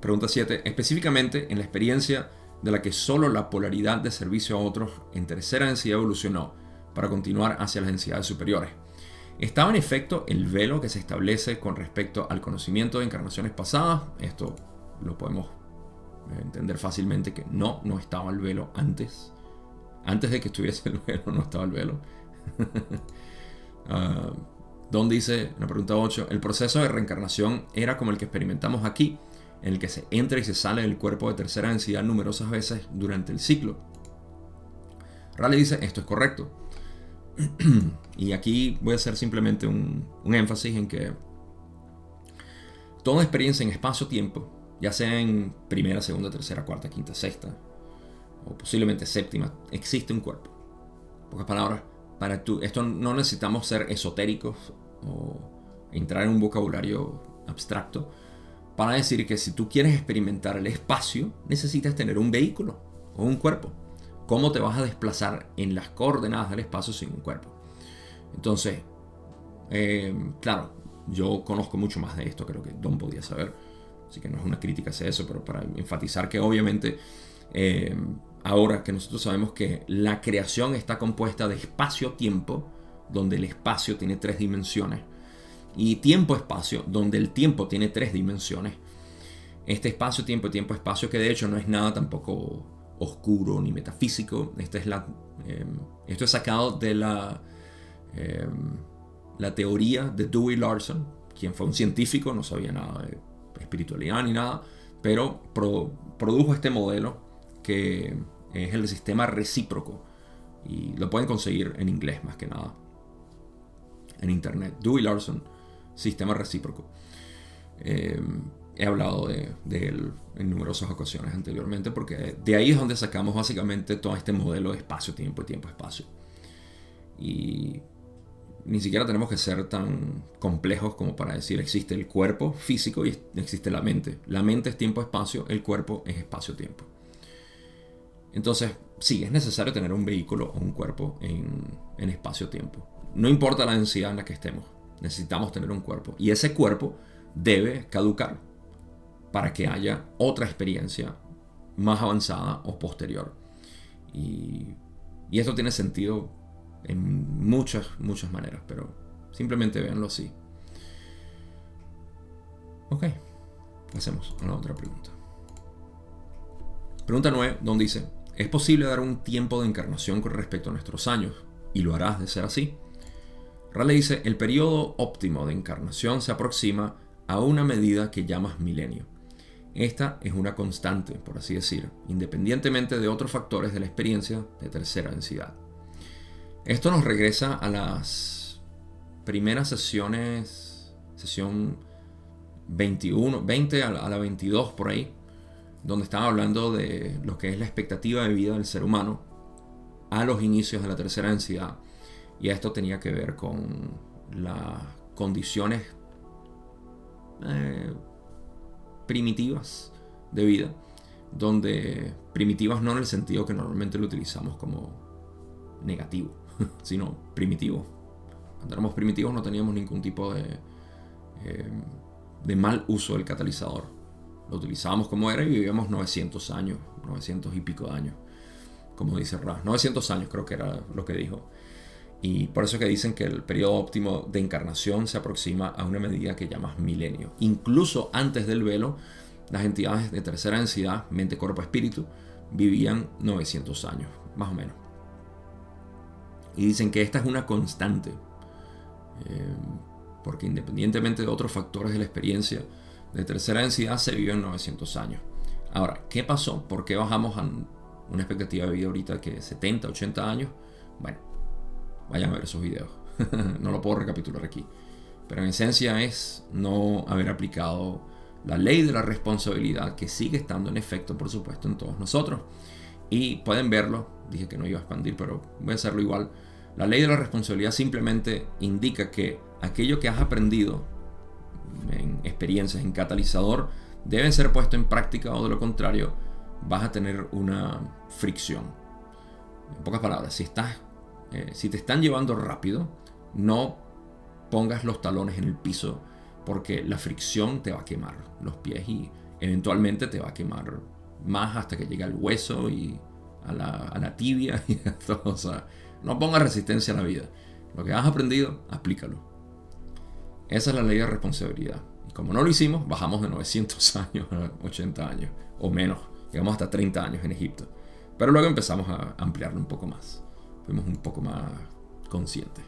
Pregunta 7. Específicamente en la experiencia de la que solo la polaridad de servicio a otros en tercera densidad evolucionó para continuar hacia las densidades superiores. ¿Estaba en efecto el velo que se establece con respecto al conocimiento de encarnaciones pasadas? Esto lo podemos entender fácilmente que no, no estaba el velo antes. Antes de que estuviese el velo, no estaba el velo. uh, Don dice, en la pregunta 8, el proceso de reencarnación era como el que experimentamos aquí, en el que se entra y se sale del cuerpo de tercera densidad numerosas veces durante el ciclo. Raleigh dice, esto es correcto. y aquí voy a hacer simplemente un, un énfasis en que toda experiencia en espacio-tiempo ya sea en primera, segunda, tercera, cuarta, quinta, sexta, o posiblemente séptima, existe un cuerpo. Pocas palabras, para tú, esto no necesitamos ser esotéricos o entrar en un vocabulario abstracto para decir que si tú quieres experimentar el espacio, necesitas tener un vehículo o un cuerpo. ¿Cómo te vas a desplazar en las coordenadas del espacio sin un cuerpo? Entonces, eh, claro, yo conozco mucho más de esto, creo que Don podía saber Así que no es una crítica hacia eso, pero para enfatizar que obviamente eh, ahora que nosotros sabemos que la creación está compuesta de espacio-tiempo, donde el espacio tiene tres dimensiones, y tiempo-espacio, donde el tiempo tiene tres dimensiones. Este espacio-tiempo, tiempo-espacio, que de hecho no es nada tampoco oscuro ni metafísico, esta es la, eh, esto es sacado de la, eh, la teoría de Dewey Larson, quien fue un científico, no sabía nada de espiritualidad ni nada, pero produjo este modelo que es el sistema recíproco y lo pueden conseguir en inglés más que nada en internet. Dewey Larson, sistema recíproco. Eh, he hablado de, de, él en numerosas ocasiones anteriormente porque de ahí es donde sacamos básicamente todo este modelo de espacio-tiempo y tiempo-espacio. Y ni siquiera tenemos que ser tan complejos como para decir existe el cuerpo físico y existe la mente. La mente es tiempo-espacio, el cuerpo es espacio-tiempo. Entonces, sí, es necesario tener un vehículo o un cuerpo en, en espacio-tiempo. No importa la densidad en la que estemos, necesitamos tener un cuerpo. Y ese cuerpo debe caducar para que haya otra experiencia más avanzada o posterior. Y, esto tiene sentido en muchas, muchas maneras, pero simplemente véanlo así. Ok, pasemos a la otra pregunta. Pregunta 9, donde dice, ¿es posible dar un tiempo de encarnación con respecto a nuestros años? ¿Y lo harás de ser así? Raleigh dice, el periodo óptimo de encarnación se aproxima a una medida que llamas milenio. Esta es una constante, por así decir, independientemente de otros factores de la experiencia de tercera densidad. Esto nos regresa a las primeras sesiones, sesión 21, 20 a la, 22 por ahí, donde estaba hablando de lo que es la expectativa de vida del ser humano a los inicios de la tercera densidad. Y esto tenía que ver con las condiciones eh, primitivas de vida, donde primitivas no en el sentido que normalmente lo utilizamos como negativo, sino primitivo. Cuando éramos primitivos no teníamos ningún tipo de, eh, de mal uso del catalizador. Lo utilizábamos como era y vivíamos 900 años, 900 y pico de años, como dice Ra. 900 años creo que era lo que dijo. Y por eso que dicen que el periodo óptimo de encarnación se aproxima a una medida que llamas milenio. Incluso antes del velo, las entidades de tercera densidad, mente, cuerpo, espíritu, vivían 900 años, más o menos. Y dicen que esta es una constante, eh, porque independientemente de otros factores de la experiencia de tercera densidad, se viven 900 años. Ahora, ¿qué pasó? ¿Por qué bajamos a una expectativa de vida ahorita que 70, 80 años? Bueno, vayan a ver esos videos. no lo puedo recapitular aquí. Pero en esencia es no haber aplicado la ley de la responsabilidad que sigue estando en efecto, por supuesto, en todos nosotros. Y pueden verlo, dije que no iba a expandir, pero voy a hacerlo igual. La ley de la responsabilidad simplemente indica que aquello que has aprendido en experiencias, en catalizador, deben ser puesto en práctica o de lo contrario vas a tener una fricción. En pocas palabras, si, estás, eh, si te están llevando rápido, no pongas los talones en el piso porque la fricción te va a quemar los pies y eventualmente te va a quemar más hasta que llegue al hueso y a la, tibia y todo. O no pongas resistencia a la vida. Lo que has aprendido, aplícalo. Esa es la ley de responsabilidad. Y como no lo hicimos, bajamos de 900 años a 80 años o menos. Llegamos hasta 30 años en Egipto. Pero luego empezamos a ampliarlo un poco más. Fuimos un poco más conscientes.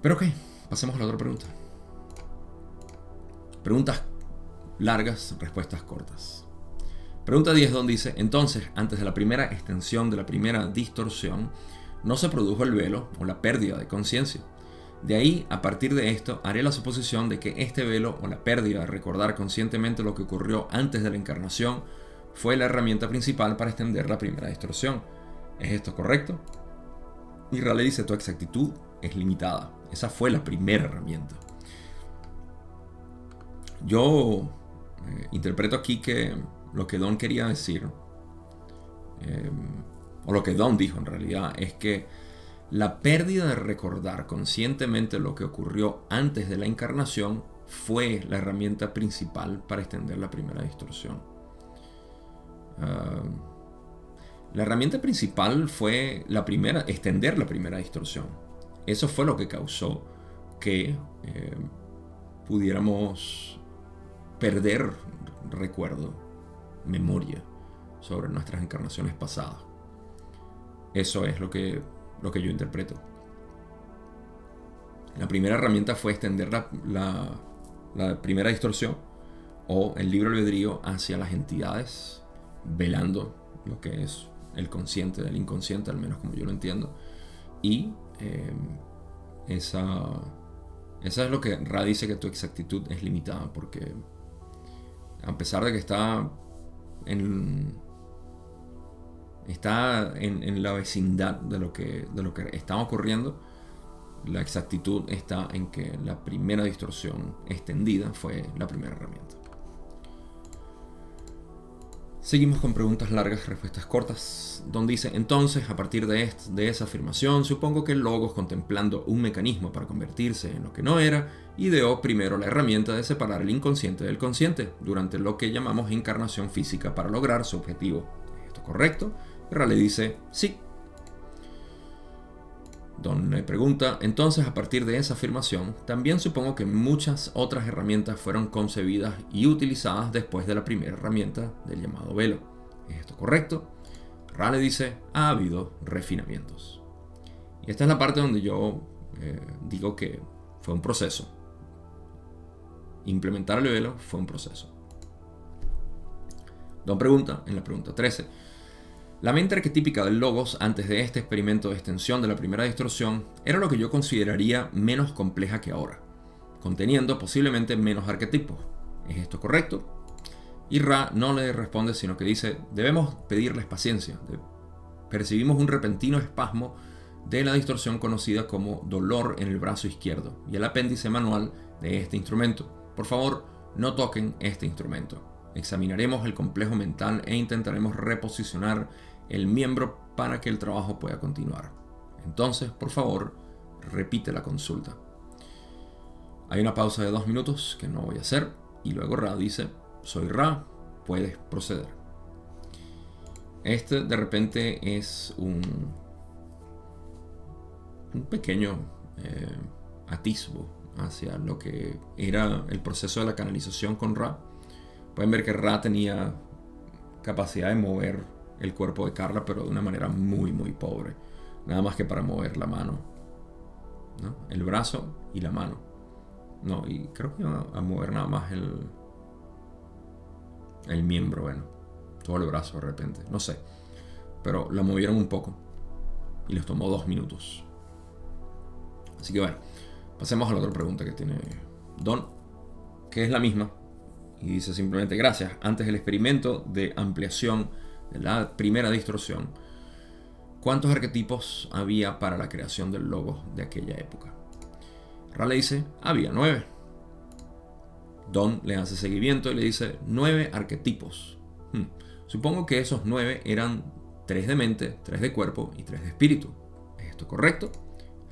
Pero ok, pasemos a la otra pregunta. Preguntas largas, respuestas cortas. Pregunta 10 donde dice, entonces, antes de la primera extensión de la primera distorsión, no se produjo el velo o la pérdida de conciencia. De ahí, a partir de esto, haré la suposición de que este velo o la pérdida de recordar conscientemente lo que ocurrió antes de la encarnación fue la herramienta principal para extender la primera distorsión. ¿Es esto correcto? Y Raleigh dice, tu exactitud es limitada. Esa fue la primera herramienta. Yo eh, interpreto aquí que lo que Don quería decir, em, o lo que Don dijo en realidad, es que la pérdida de recordar conscientemente lo que ocurrió antes de la encarnación fue la herramienta principal para extender la primera distorsión. La herramienta principal fue la primera, extender la primera distorsión. Eso fue lo que causó que em, pudiéramos perder recuerdo, memoria sobre nuestras encarnaciones pasadas. Eso es lo que, lo que yo interpreto. La primera herramienta fue extender la, la, primera distorsión o el libro albedrío hacia las entidades, velando lo que es el consciente del inconsciente, al menos como yo lo entiendo. Y em, esa, esa es lo que Ra dice que tu exactitud es limitada, porque a pesar de que está en, está en, la vecindad de lo, que, de lo que está ocurriendo, la exactitud está en que la primera distorsión extendida fue la primera herramienta. Seguimos con preguntas largas, respuestas cortas, donde dice, entonces, a partir de, de esa afirmación, supongo que Logos, contemplando un mecanismo para convertirse en lo que no era, ideó primero la herramienta de separar el inconsciente del consciente, durante lo que llamamos encarnación física para lograr su objetivo. ¿Es esto correcto? Raleigh dice, sí, Don le pregunta, entonces a partir de esa afirmación, también supongo que muchas otras herramientas fueron concebidas y utilizadas después de la primera herramienta del llamado velo. ¿Es esto correcto? Rale dice, ha habido refinamientos. Y esta es la parte donde yo eh, digo que fue un proceso. Implementar el velo fue un proceso. Don pregunta, en la pregunta 13, la mente arquetípica del Logos antes de este experimento de extensión de la primera distorsión era lo que yo consideraría menos compleja que ahora, conteniendo posiblemente menos arquetipos. ¿Es esto correcto? Y Ra no le responde, sino que dice, debemos pedirles paciencia, percibimos un repentino espasmo de la distorsión conocida como dolor en el brazo izquierdo y el apéndice manual de este instrumento. Por favor, no toquen este instrumento. Examinaremos el complejo mental e intentaremos reposicionar el miembro para que el trabajo pueda continuar. Entonces, por favor, repite la consulta. Hay una pausa de dos minutos que no voy a hacer y luego Ra dice, soy Ra, puedes proceder. Este de repente es un, un pequeño eh, atisbo hacia lo que era el proceso de la canalización con Ra. Pueden ver que Ra tenía capacidad de mover el cuerpo de Carla, pero de una manera muy, muy pobre. Nada más que para mover la mano. El brazo y la mano. No, y creo que iba a mover nada más el, el miembro, bueno. Todo el brazo de repente. No sé. Pero la movieron un poco. Y les tomó dos minutos. Así que bueno. Pasemos a la otra pregunta que tiene Don, que es la misma. Y dice simplemente, gracias. Antes del experimento de ampliación la primera distorsión, ¿cuántos arquetipos había para la creación del logo de aquella época? Rale dice, había nueve. Don le hace seguimiento y le dice, nueve arquetipos. Hmm. Supongo que esos nueve eran tres de mente, tres de cuerpo y tres de espíritu. ¿Es esto correcto?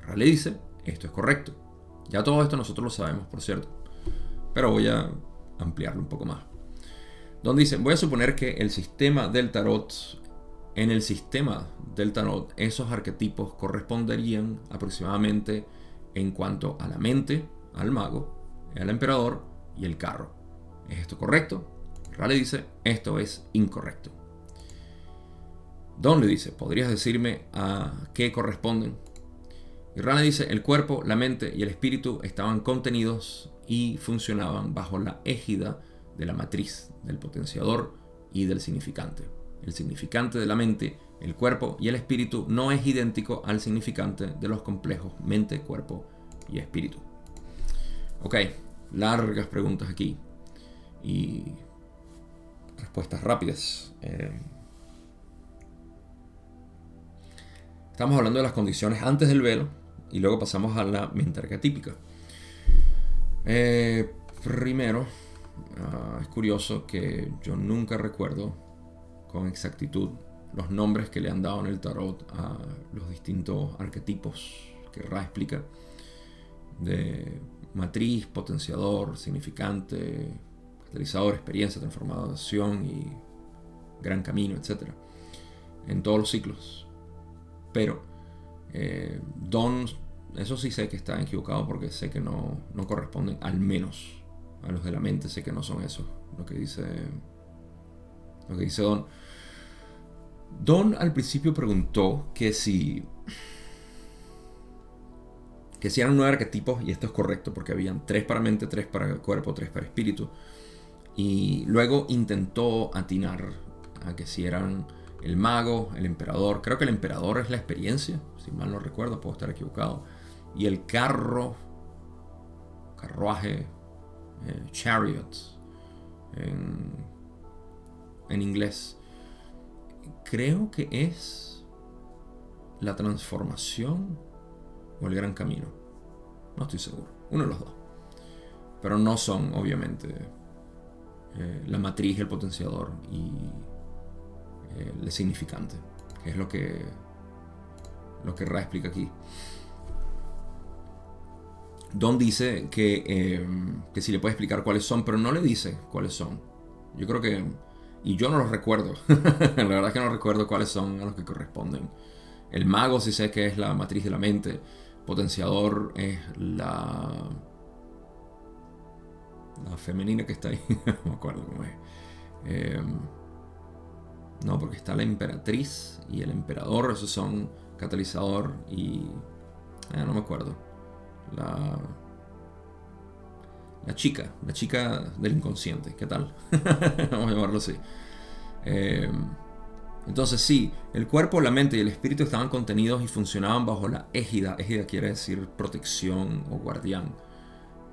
Rale dice, esto es correcto. Ya todo esto nosotros lo sabemos, por cierto. Pero voy a ampliarlo un poco más. Donde dice, voy a suponer que el sistema del tarot, en el sistema del tarot, esos arquetipos corresponderían aproximadamente en cuanto a la mente, al mago, al emperador y el carro. ¿Es esto correcto? Rale dice, esto es incorrecto. Don le dice, ¿podrías decirme a qué corresponden? Y Rana dice, el cuerpo, la mente y el espíritu estaban contenidos y funcionaban bajo la égida de la matriz, del potenciador y del significante. El significante de la mente, el cuerpo y el espíritu no es idéntico al significante de los complejos mente, cuerpo y espíritu. Ok, largas preguntas aquí y respuestas rápidas. Eh, estamos hablando de las condiciones antes del velo, y luego pasamos a la mente arquetípica. Eh, primero, ah, es curioso que yo nunca recuerdo con exactitud los nombres que le han dado en el tarot a los distintos arquetipos que Ra explica de matriz, potenciador, significante, catalizador, experiencia, transformación y gran camino, etc. En todos los ciclos. Pero eh, Don eso sí sé que está equivocado porque sé que no, no corresponden al menos a los de la mente, sé que no son eso, lo que dice lo que dice Don. Don al principio preguntó que si que si eran nueve arquetipos, y esto es correcto porque habían tres para mente, tres para cuerpo, tres para espíritu. Y luego intentó atinar a que si eran el mago, el emperador. Creo que el emperador es la experiencia, si mal no recuerdo, puedo estar equivocado y el carro, carruaje, eh, chariot en, inglés, creo que es la transformación o el gran camino. No estoy seguro. Uno de los dos. Pero no son, obviamente, eh, la matriz, el potenciador y eh, el significante. Que es lo que, lo que Ra explica aquí. Don dice que, eh, que si le puede explicar cuáles son, pero no le dice cuáles son. Yo creo que... Y yo no los recuerdo. la verdad es que no recuerdo cuáles son a los que corresponden. El mago sí sé que es la matriz de la mente. Potenciador es la... La femenina que está ahí. no me acuerdo cómo es. Em, no, porque está la emperatriz y el emperador. Esos son catalizador y... Eh, no me acuerdo la, la chica, la chica del inconsciente, ¿qué tal? Vamos a llamarlo así. Eh, entonces sí, el cuerpo, la mente y el espíritu estaban contenidos y funcionaban bajo la égida. Égida quiere decir protección o guardián.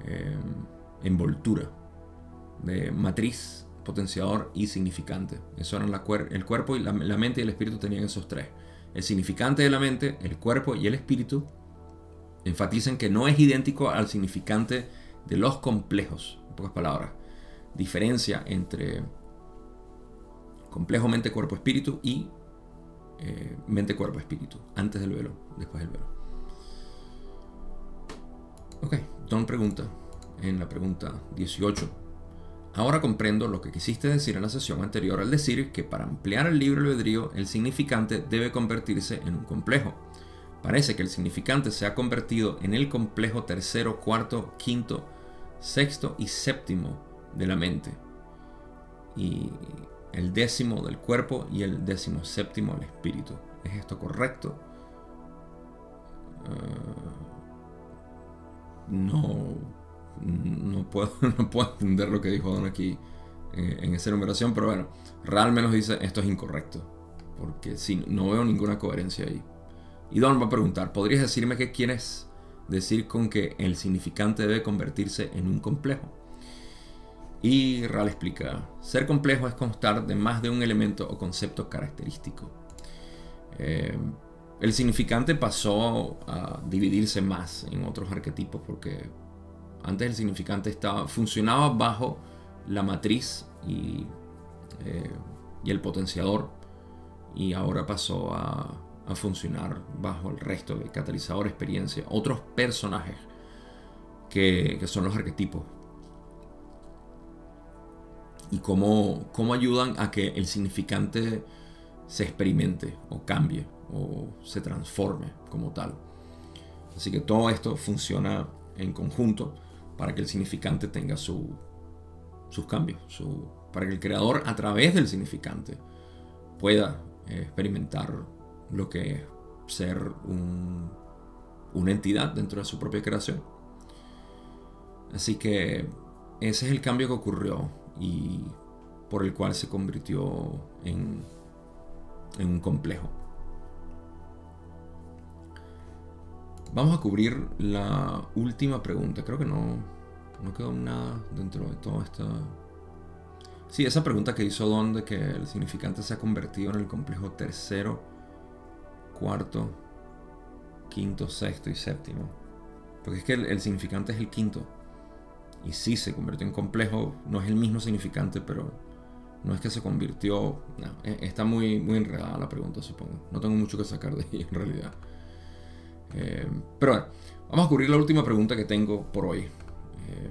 Eh, envoltura de matriz, potenciador y significante. Eso eran el cuerpo y la, mente y el espíritu tenían esos tres. El significante de la mente, el cuerpo y el espíritu enfatizan que no es idéntico al significante de los complejos, en pocas palabras. Diferencia entre complejo mente, cuerpo, espíritu y eh, mente, cuerpo, espíritu. Antes del velo, después del velo. Ok, Don pregunta en la pregunta 18. Ahora comprendo lo que quisiste decir en la sesión anterior al decir que para ampliar el libre albedrío el significante debe convertirse en un complejo. Parece que el significante se ha convertido en el complejo tercero, cuarto, quinto, sexto y séptimo de la mente. Y el décimo del cuerpo y el décimo séptimo del espíritu. ¿Es esto correcto? Ah, no, no puedo, no puedo entender lo que dijo Don aquí eh, en esa numeración, pero bueno, realmente nos dice esto es incorrecto, porque si no veo ninguna coherencia ahí. Y Don va a preguntar, ¿podrías decirme qué quieres decir con que el significante debe convertirse en un complejo? Y Ral explica, ser complejo es constar de más de un elemento o concepto característico. Eh, el significante pasó a dividirse más en otros arquetipos porque antes el significante estaba, funcionaba bajo la matriz y, eh, y el potenciador y ahora pasó a, a, funcionar bajo el resto de catalizador, experiencia, otros personajes que, son los arquetipos y cómo, cómo ayudan a que el significante se experimente o cambie o se transforme como tal. Así que todo esto funciona en conjunto para que el significante tenga su, sus cambios, para que el creador a través del significante pueda eh, experimentar lo que es ser un, una entidad dentro de su propia creación. Así que ese es el cambio que ocurrió y por el cual se convirtió en, un complejo. Vamos a cubrir la última pregunta. Creo que no, no quedó nada dentro de toda esta... Sí, esa pregunta que hizo Don de que el significante se ha convertido en el complejo tercero, cuarto, quinto, sexto y séptimo. Porque es que el significante es el quinto. Y sí, se convirtió en complejo. No es el mismo significante, pero no es que se convirtió. E, está muy, muy enredada la pregunta, supongo. No tengo mucho que sacar de ahí en realidad. Eh, pero bueno, vamos a cubrir la última pregunta que tengo por hoy. Eh,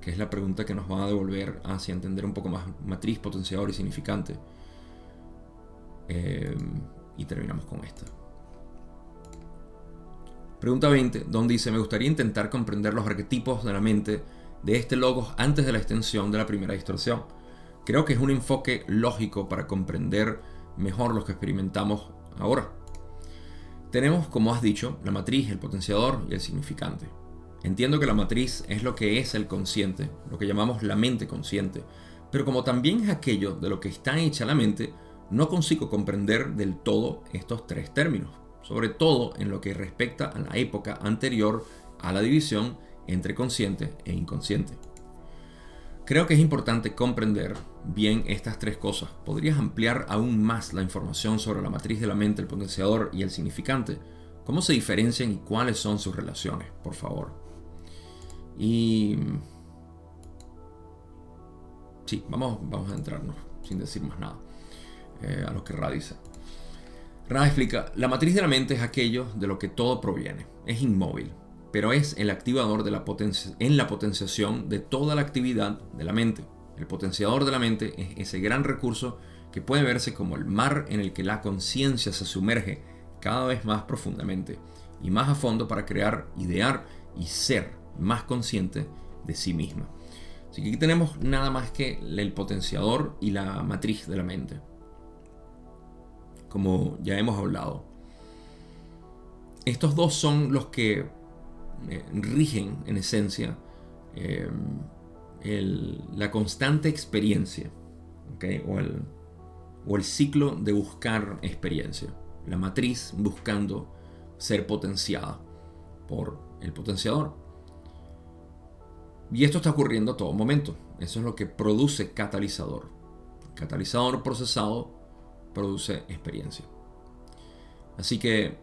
que es la pregunta que nos va a devolver hacia entender un poco más matriz, potenciador y significante. Eh, y terminamos con esta. Pregunta 20, donde dice, me gustaría intentar comprender los arquetipos de la mente de este logos antes de la extensión de la primera distorsión. Creo que es un enfoque lógico para comprender mejor lo que experimentamos ahora. Tenemos, como has dicho, la matriz, el potenciador y el significante. Entiendo que la matriz es lo que es el consciente, lo que llamamos la mente consciente, pero como también es aquello de lo que está hecha la mente, no consigo comprender del todo estos tres términos, sobre todo en lo que respecta a la época anterior a la división entre consciente e inconsciente. Creo que es importante comprender bien estas tres cosas. ¿Podrías ampliar aún más la información sobre la matriz de la mente, el potenciador y el significante? ¿Cómo se diferencian y cuáles son sus relaciones, por favor? Y... Sí, vamos, vamos a entrarnos sin decir más nada eh, a lo que Ra dice. Ra explica, la matriz de la mente es aquello de lo que todo proviene, es inmóvil, pero es el activador de la en la potenciación de toda la actividad de la mente. El potenciador de la mente es ese gran recurso que puede verse como el mar en el que la conciencia se sumerge cada vez más profundamente y más a fondo para crear, idear y ser más consciente de sí misma. Así que aquí tenemos nada más que el potenciador y la matriz de la mente. Como ya hemos hablado. Estos dos son los que eh, rigen en esencia eh, la constante experiencia o, el, o el ciclo de buscar experiencia. La matriz buscando ser potenciada por el potenciador. Y esto está ocurriendo a todo momento. Eso es lo que produce catalizador. Catalizador procesado produce experiencia. Así que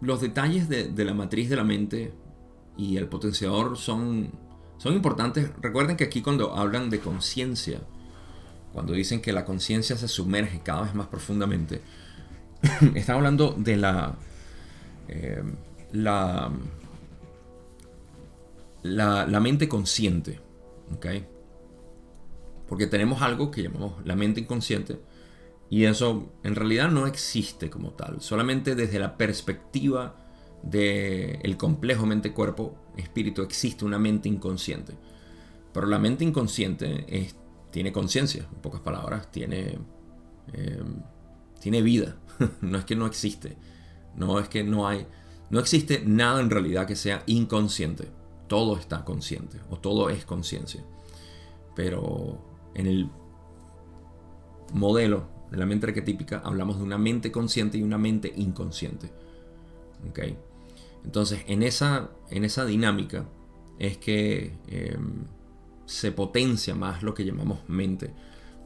los detalles de, la matriz de la mente y el potenciador son, son importantes. Recuerden que aquí cuando hablan de conciencia, cuando dicen que la conciencia se sumerge cada vez más profundamente, están hablando de la, eh, la, la, mente consciente. Porque tenemos algo que llamamos la mente inconsciente, y eso en realidad no existe como tal, solamente desde la perspectiva del complejo mente-cuerpo-espíritu existe una mente inconsciente. Pero la mente inconsciente tiene conciencia, en pocas palabras, tiene, em, tiene vida. no es que no existe, no es que no hay, no existe nada en realidad que sea inconsciente. Todo está consciente o todo es conciencia. Pero en el modelo de la mente arquetípica hablamos de una mente consciente y una mente inconsciente. ¿Okay? Entonces, en esa, en esa dinámica es que em, se potencia más lo que llamamos mente.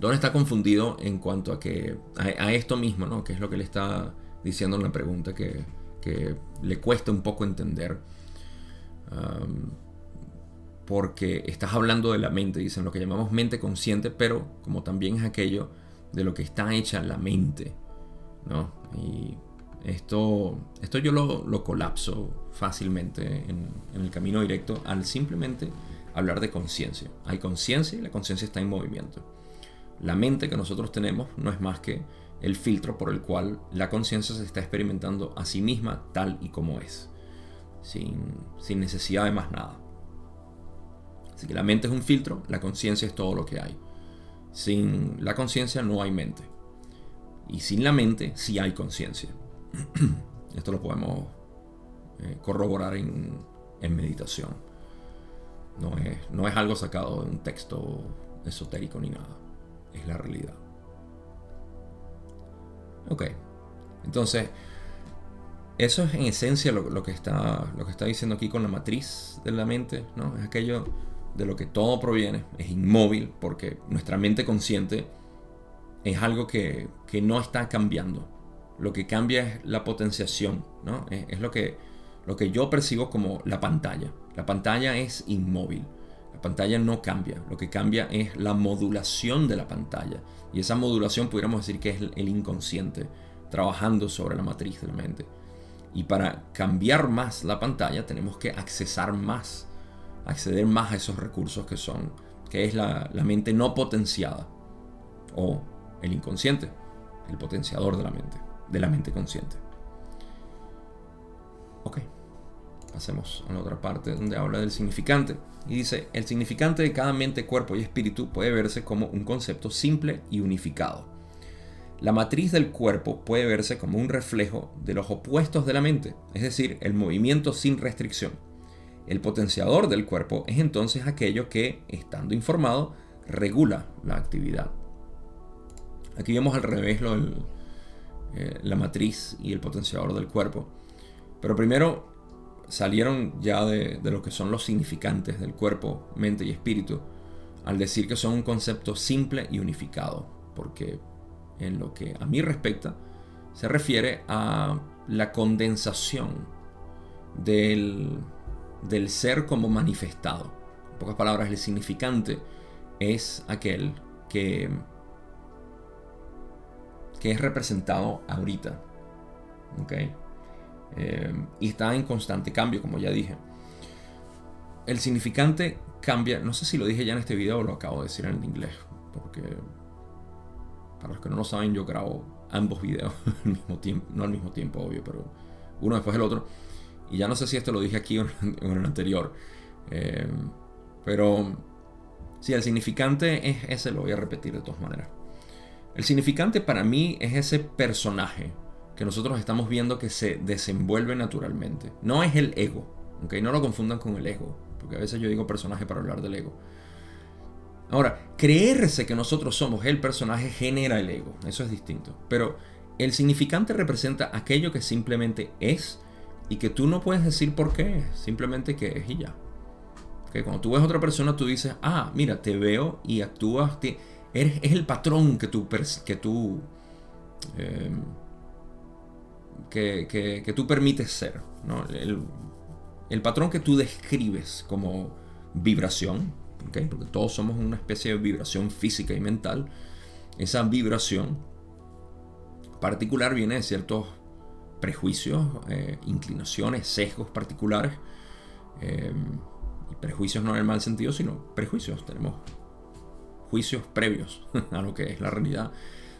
Don está confundido en cuanto a que a, esto mismo, ¿no? que es lo que le está diciendo en la pregunta que, que le cuesta un poco entender. porque estás hablando de la mente, dicen lo que llamamos mente consciente, pero como también es aquello de lo que está hecha la mente. ¿no? Y esto, esto yo lo, colapso fácilmente en, el camino directo al simplemente hablar de conciencia. Hay conciencia y la conciencia está en movimiento. La mente que nosotros tenemos no es más que el filtro por el cual la conciencia se está experimentando a sí misma tal y como es, sin, sin necesidad de más nada. Así que la mente es un filtro, la conciencia es todo lo que hay. Sin la conciencia no hay mente. Y sin la mente sí hay conciencia. Esto lo podemos eh, corroborar en, meditación. No es, no es algo sacado de un texto esotérico ni nada. Es la realidad. Ok. Entonces, eso es en esencia lo, que está, lo que está diciendo aquí con la matriz de la mente. ¿no? Es aquello de lo que todo proviene, es inmóvil, porque nuestra mente consciente es algo que, no está cambiando. Lo que cambia es la potenciación, ¿no? Es, lo, que, lo que yo percibo como la pantalla. La pantalla es inmóvil. La pantalla no cambia. Lo que cambia es la modulación de la pantalla. Y esa modulación pudiéramos decir que es el inconsciente trabajando sobre la matriz de la mente. Y para cambiar más la pantalla tenemos que accesar más acceder más a esos recursos que son, que es la, mente no potenciada o el inconsciente, el potenciador de la mente, de la mente consciente. Ok, pasemos a la otra parte donde habla del significante. Y dice, el significante de cada mente, cuerpo y espíritu puede verse como un concepto simple y unificado. La matriz del cuerpo puede verse como un reflejo de los opuestos de la mente, es decir, el movimiento sin restricción. El potenciador del cuerpo es entonces aquello que, estando informado, regula la actividad. Aquí vemos al revés eh, la matriz y el potenciador del cuerpo. Pero primero salieron ya de, de lo que son los significantes del cuerpo, mente y espíritu, al decir que son un concepto simple y unificado, porque en lo que a mí respecta, se refiere a la condensación del del ser como manifestado. En pocas palabras, el significante es aquel que, que es representado ahorita. Eh, y está en constante cambio, como ya dije. El significante cambia, no sé si lo dije ya en este video o lo acabo de decir en inglés, porque para los que no lo saben, yo grabo ambos videos al mismo tiempo, no al mismo tiempo, obvio, pero uno después del otro. Y ya no sé si esto lo dije aquí o en el anterior. Eh, pero si el significante es ese, lo voy a repetir de todas maneras. El significante para mí es ese personaje que nosotros estamos viendo que se desenvuelve naturalmente. No es el ego, ¿ok? No lo confundan con el ego, porque a veces yo digo personaje para hablar del ego. Ahora, creerse que nosotros somos el personaje genera el ego, eso es distinto. Pero el significante representa aquello que simplemente es y que tú no puedes decir por qué, simplemente que es y ya. Que cuando tú ves a otra persona, tú dices, ah, mira, te veo y actúas, eres, es el patrón que tú, que tú em, que, tú permites ser. El, el, patrón que tú describes como vibración, porque todos somos una especie de vibración física y mental, esa vibración particular viene de ciertos prejuicios, eh, inclinaciones, sesgos particulares. Eh, y prejuicios no en el mal sentido, sino prejuicios. Tenemos juicios previos a lo que es la realidad.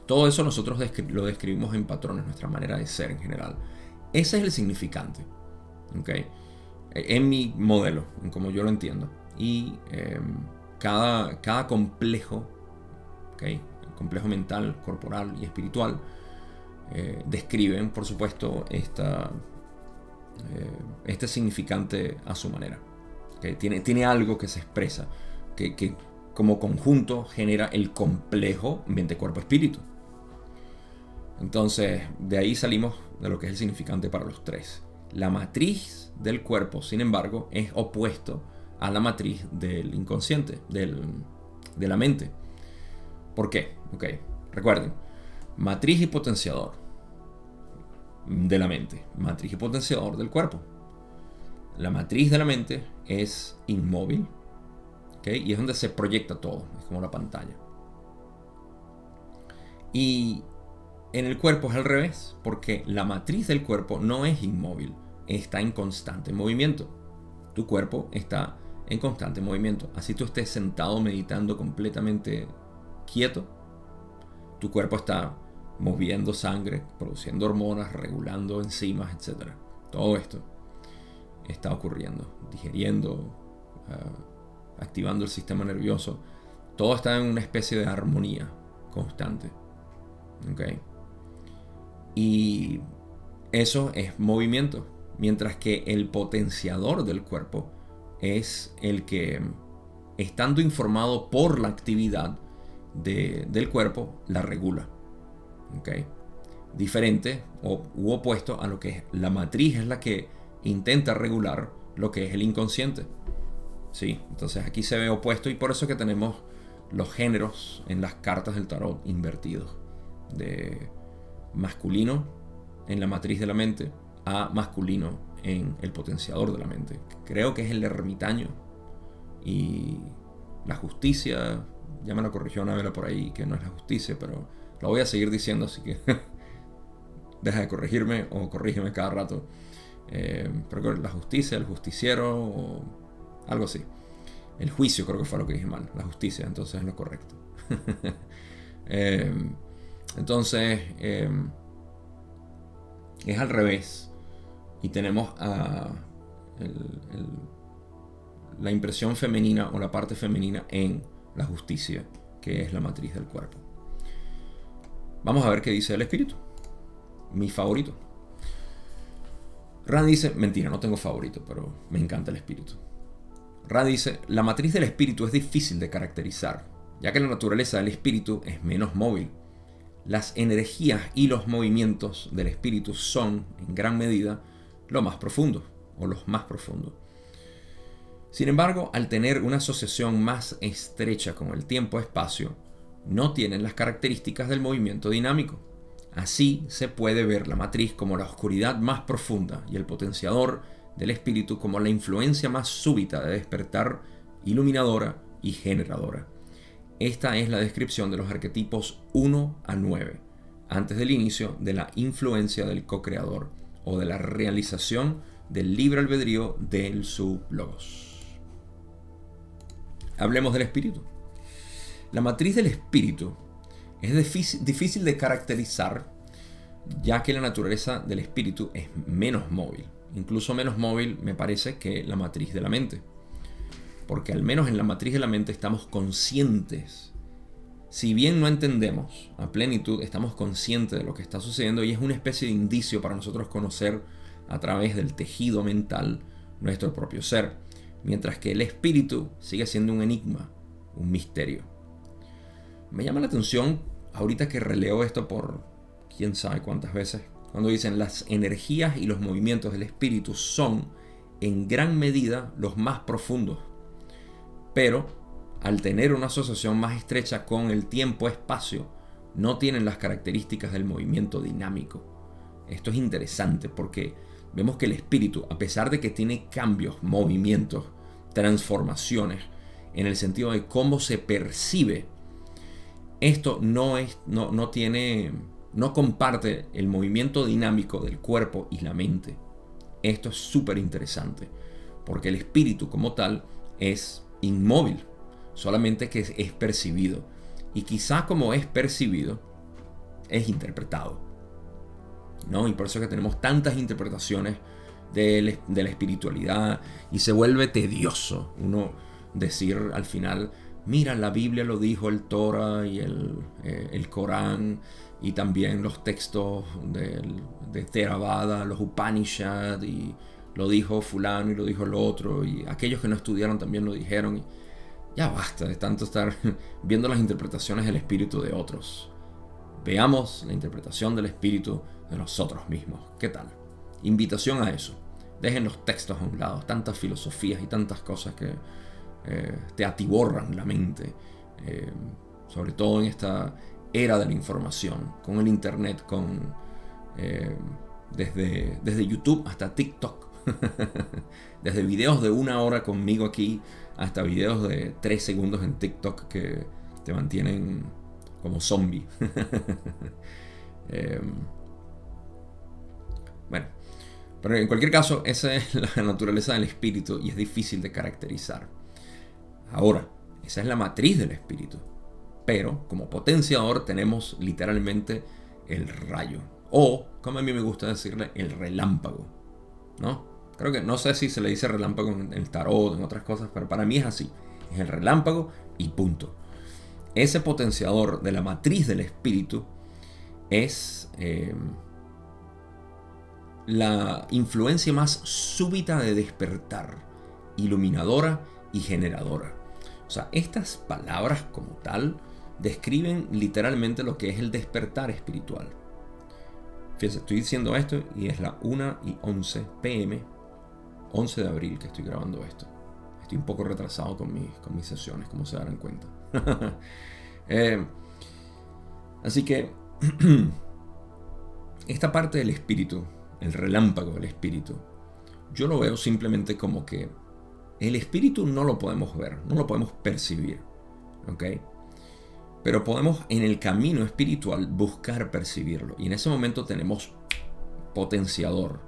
Todo eso nosotros lo describimos en patrones, nuestra manera de ser en general. Ese es el significante. ¿okay? En mi modelo, en como yo lo entiendo. Y em, cada, cada complejo, ¿okay? complejo mental, corporal y espiritual, eh, describen, por supuesto, esta, eh, este significante a su manera. Tiene, tiene algo que se expresa, que, que como conjunto genera el complejo mente-cuerpo-espíritu. Entonces, de ahí salimos de lo que es el significante para los tres. La matriz del cuerpo, sin embargo, es opuesto a la matriz del inconsciente, del, de la mente. ¿Por qué? Recuerden, matriz y potenciador de la mente, matriz y potenciador del cuerpo. La matriz de la mente es inmóvil, y es donde se proyecta todo, es como la pantalla. Y en el cuerpo es al revés, porque la matriz del cuerpo no es inmóvil, está en constante movimiento. Tu cuerpo está en constante movimiento. Así tú estés sentado meditando completamente quieto, tu cuerpo está moviendo sangre, produciendo hormonas, regulando enzimas, etc. Todo esto está ocurriendo, digeriendo, ah, activando el sistema nervioso. Todo está en una especie de armonía constante. Y eso es movimiento. Mientras que el potenciador del cuerpo es el que, estando informado por la actividad del cuerpo, la regula. ¿Okay? Diferente o u opuesto a lo que es la matriz, es la que intenta regular lo que es el inconsciente. ¿Sí? Entonces aquí se ve opuesto y por eso que tenemos los géneros en las cartas del tarot invertidos. De masculino en la matriz de la mente a masculino en el potenciador de la mente. Creo que es el ermitaño. Y la justicia, ya me lo corrigió una vela por ahí, que no es la justicia, pero lo voy a seguir diciendo, así que deja de corregirme o corrígeme cada rato. Eh, pero la justicia, el justiciero o algo así. El juicio creo que fue lo que dije mal, la justicia, entonces es lo correcto. eh, entonces, em, es al revés. Y tenemos la impresión femenina o la parte femenina en la justicia, que es la matriz del cuerpo. Vamos a ver qué dice el espíritu. Mi favorito. Rand dice, mentira, no tengo favorito, pero me encanta el espíritu. Rand dice, la matriz del espíritu es difícil de caracterizar, ya que la naturaleza del espíritu es menos móvil las energías y los movimientos del espíritu son, en gran medida, lo más profundo o los más profundos. Sin embargo, al tener una asociación más estrecha con el tiempo-espacio, no tienen las características del movimiento dinámico. Así se puede ver la matriz como la oscuridad más profunda y el potenciador del espíritu como la influencia más súbita de despertar iluminadora y generadora. Esta es la descripción de los arquetipos 1 a 9, antes del inicio de la influencia del co-creador o de la realización del libre albedrío del sublogos. Hablemos del espíritu. La matriz del espíritu es difícil, de caracterizar ya que la naturaleza del espíritu es menos móvil, incluso menos móvil me parece que la matriz de la mente porque al menos en la matriz de la mente estamos conscientes. Si bien no entendemos a plenitud, estamos conscientes de lo que está sucediendo y es una especie de indicio para nosotros conocer a través del tejido mental nuestro propio ser, mientras que el espíritu sigue siendo un enigma, un misterio. Me llama la atención ahorita que releo esto por quién sabe cuántas veces, cuando dicen las energías y los movimientos del espíritu son en gran medida los más profundos pero al tener una asociación más estrecha con el tiempo-espacio, no tienen las características del movimiento dinámico. esto es interesante porque vemos que el espíritu, a pesar de que tiene cambios, movimientos, transformaciones, en el sentido de cómo se percibe, esto no, es, no, no tiene, no comparte el movimiento dinámico del cuerpo y la mente. Esto es súper interesante, porque el espíritu como tal es inmóvil, solamente que es percibido. Y quizá como es percibido, es interpretado. ¿no? Y por eso es que tenemos tantas interpretaciones de, la espiritualidad y se vuelve tedioso uno decir al final, mira, la Biblia lo dijo el Torah y el, eh, Corán y también los textos de Theravada, los Upanishad y lo dijo fulano y lo dijo el otro y aquellos que no estudiaron también lo dijeron. Y ya basta de tanto estar viendo las interpretaciones del espíritu de otros. Veamos la interpretación del espíritu de nosotros mismos. ¿Qué tal? Invitación a eso. Dejen los textos a un lado, tantas filosofías y tantas cosas que eh, te atiborran la mente, eh, sobre todo en esta era de la información, con el Internet, con, eh, desde, desde YouTube hasta TikTok, desde videos de una hora conmigo aquí hasta videos de tres segundos en TikTok que te mantienen como zombie. Bueno, pero en cualquier caso, esa es la naturaleza del espíritu y es difícil de caracterizar. Ahora, esa es la matriz del espíritu. Pero como potenciador tenemos literalmente el rayo. O, como a mí me gusta decirle, el relámpago. ¿No? Creo que no sé si se le dice relámpago en el tarot, en otras cosas, pero para mí es así. Es el relámpago y punto. Ese potenciador de la matriz del espíritu es... Eh, la influencia más súbita de despertar, iluminadora y generadora. O sea, estas palabras como tal describen literalmente lo que es el despertar espiritual. Fíjense, estoy diciendo esto y es la 1 y 11 pm, 11 de abril que estoy grabando esto. Estoy un poco retrasado con mis, con mis sesiones, como se darán cuenta. Eh, así que esta parte del espíritu el relámpago del espíritu, yo lo veo simplemente como que el espíritu no lo podemos ver, no lo podemos percibir, ¿ok? Pero podemos en el camino espiritual buscar percibirlo. Y en ese momento tenemos potenciador,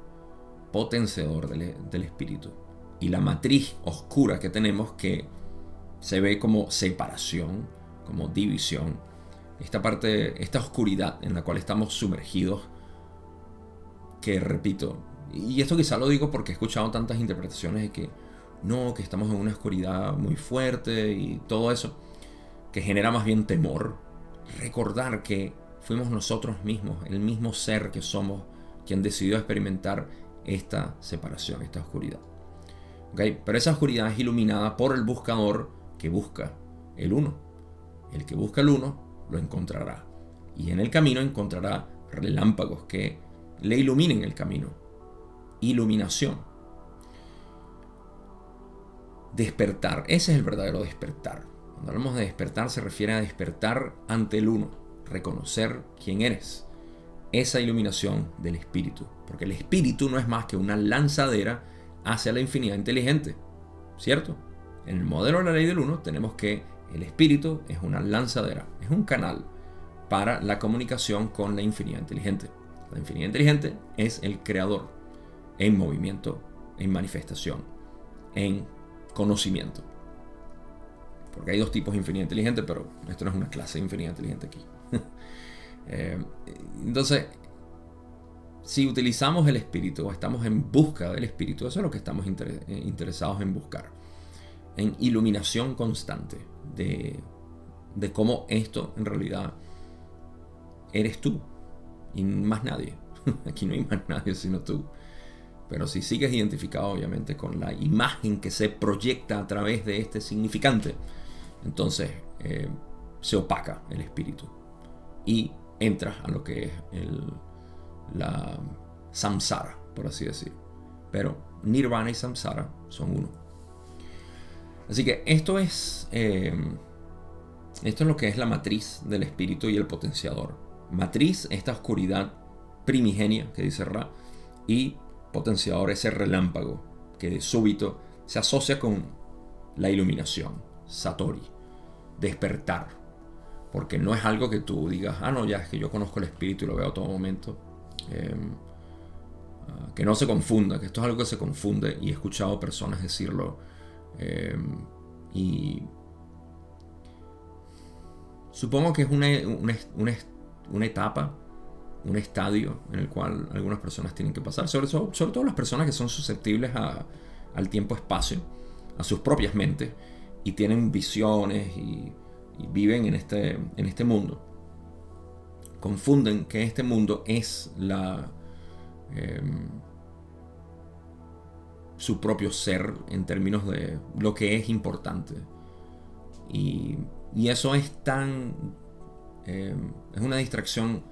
potenciador del, del espíritu. Y la matriz oscura que tenemos que se ve como separación, como división. Esta parte, esta oscuridad en la cual estamos sumergidos que repito, y esto quizá lo digo porque he escuchado tantas interpretaciones de que no, que estamos en una oscuridad muy fuerte y todo eso, que genera más bien temor. Recordar que fuimos nosotros mismos, el mismo ser que somos, quien decidió experimentar esta separación, esta oscuridad. ¿Okay? Pero esa oscuridad es iluminada por el buscador que busca el uno. El que busca el uno lo encontrará. Y en el camino encontrará relámpagos que le iluminen el camino. Iluminación. Despertar. Ese es el verdadero despertar. Cuando hablamos de despertar se refiere a despertar ante el uno. Reconocer quién eres. Esa iluminación del espíritu. Porque el espíritu no es más que una lanzadera hacia la infinidad inteligente. ¿Cierto? En el modelo de la ley del uno tenemos que el espíritu es una lanzadera, es un canal para la comunicación con la infinidad inteligente. La infinidad inteligente es el creador en movimiento, en manifestación, en conocimiento. Porque hay dos tipos de infinidad inteligente, pero esto no es una clase de infinidad inteligente aquí. Eh, entonces, si utilizamos el espíritu o estamos en busca del espíritu, eso es lo que estamos eh, interesados en buscar. En iluminación constante de, de cómo esto en realidad eres tú, y más nadie. Aquí no hay más nadie sino tú. Pero si sigues identificado obviamente con la imagen que se proyecta a través de este significante, entonces eh, se opaca el espíritu y entras a lo que es el, la samsara, por así decir. Pero nirvana y samsara son uno. Así que esto es, eh, esto es lo que es la matriz del espíritu y el potenciador matriz, esta oscuridad primigenia, que dice Ra, y potenciador ese relámpago que de súbito se asocia con la iluminación, Satori, despertar. Porque no es algo que tú digas, ah, no, ya es que yo conozco el espíritu y lo veo a todo momento. Em, ah, que no se confunda, que esto es algo que se confunde y he escuchado personas decirlo. Em, y supongo que es una, una etapa un estadio en el cual algunas personas tienen que pasar, sobre, todo las personas que son susceptibles al tiempo-espacio, a sus propias mentes, y tienen visiones y, viven en este, en este mundo. Confunden que este mundo es la, em, su propio ser en términos de lo que es importante. Y, eso es tan... Em, es una distracción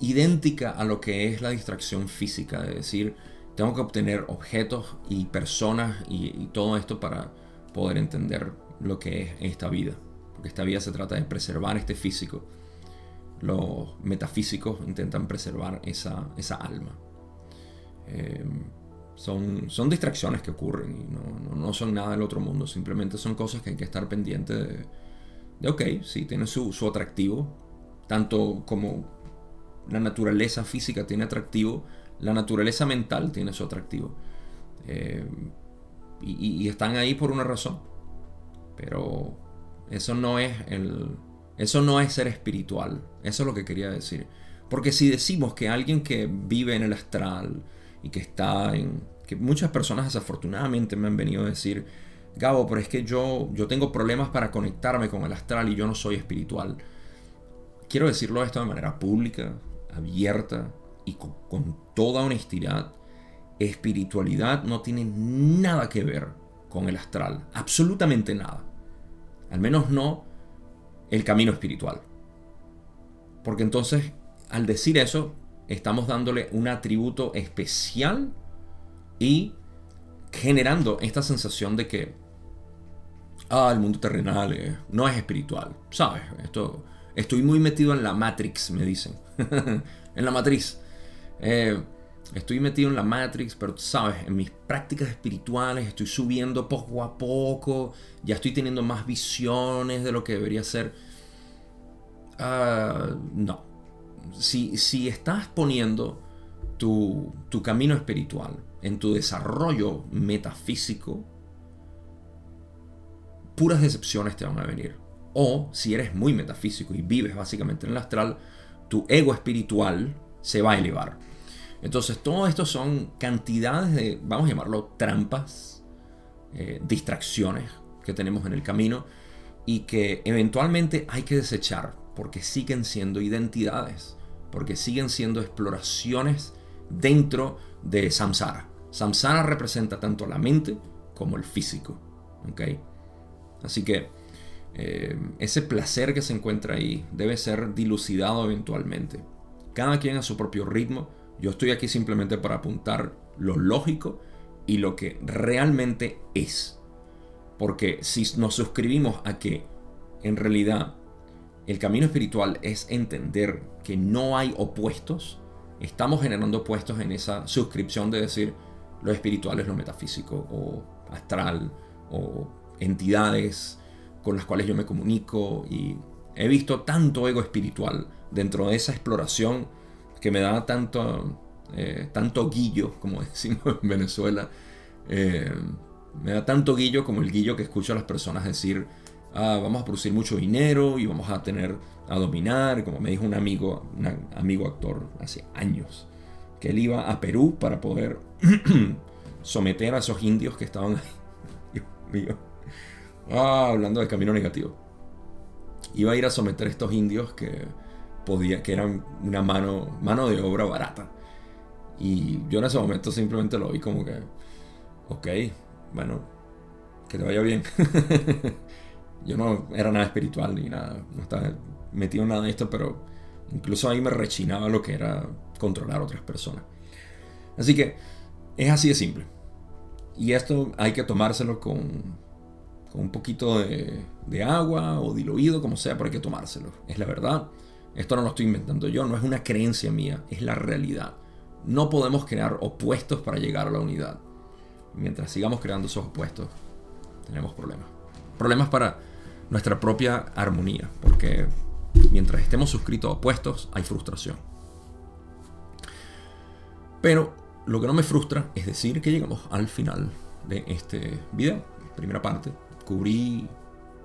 idéntica a lo que es la distracción física, de decir, tengo que obtener objetos y personas y, todo esto para poder entender lo que es esta vida. Porque esta vida se trata de preservar este físico. Los metafísicos intentan preservar esa, esa alma. Eh, son, son distracciones que ocurren y no, son nada del otro mundo, simplemente son cosas que hay que estar pendiente de, de ok, sí, tiene su, su atractivo, tanto como la naturaleza física tiene atractivo, la naturaleza mental tiene su atractivo. Eh, y, están ahí por una razón. Pero eso no es el. Eso no es ser espiritual. Eso es lo que quería decir. Porque si decimos que alguien que vive en el astral y que está en. que muchas personas desafortunadamente me han venido a decir. Gabo, pero es que yo, yo tengo problemas para conectarme con el astral y yo no soy espiritual. Quiero decirlo esto de manera pública, abierta y con, toda honestidad, espiritualidad no tiene nada que ver con el astral, absolutamente nada. Al menos no el camino espiritual. Porque entonces, al decir eso, estamos dándole un atributo especial y generando esta sensación de que, ah, el mundo terrenal no es espiritual. ¿Sabes? Esto, estoy muy metido en la Matrix, me dicen. en la matriz. Eh, estoy metido en la Matrix, pero sabes, en mis prácticas espirituales estoy subiendo poco a poco, ya estoy teniendo más visiones de lo que debería ser. Ah, no. Si, si, estás poniendo tu, tu camino espiritual en tu desarrollo metafísico, puras decepciones te van a venir. O si eres muy metafísico y vives básicamente en el astral, tu ego espiritual se va a elevar. Entonces, todo esto son cantidades de, vamos a llamarlo, trampas, eh, distracciones que tenemos en el camino y que eventualmente hay que desechar porque siguen siendo identidades, porque siguen siendo exploraciones dentro de samsara. Samsara representa tanto la mente como el físico. Así que eh, ese placer que se encuentra ahí debe ser dilucidado eventualmente. Cada quien a su propio ritmo. Yo estoy aquí simplemente para apuntar lo lógico y lo que realmente es. Porque si nos suscribimos a que en realidad el camino espiritual es entender que no hay opuestos, estamos generando opuestos en esa suscripción de decir lo espiritual es lo metafísico o astral o entidades con las cuales yo me comunico y he visto tanto ego espiritual dentro de esa exploración que me da tanto, eh, tanto guillo, como decimos en Venezuela, eh, me da tanto guillo como el guillo que escucho a las personas decir, ah, vamos a producir mucho dinero y vamos a tener a dominar, como me dijo un amigo, un amigo actor hace años, que él iba a Perú para poder someter a esos indios que estaban ahí. Dios mío Ah, hablando de camino negativo. Iba a ir a someter a estos indios que, podía, que eran una mano, mano de obra barata. Y yo en ese momento simplemente lo vi como que, ok, bueno, que te vaya bien. yo no era nada espiritual ni nada, no estaba metido en nada de esto, pero incluso ahí me rechinaba lo que era controlar a otras personas. Así que es así de simple. Y esto hay que tomárselo con, con un poquito de, agua o diluido, como sea, pero hay que tomárselo. Es la verdad. Esto no lo estoy inventando yo, no es una creencia mía, es la realidad. No podemos crear opuestos para llegar a la unidad. Mientras sigamos creando esos opuestos, tenemos problemas. Problemas para nuestra propia armonía, porque mientras estemos suscritos a opuestos, hay frustración. Pero lo que no me frustra es decir que llegamos al final de este video. Primera parte, cubrí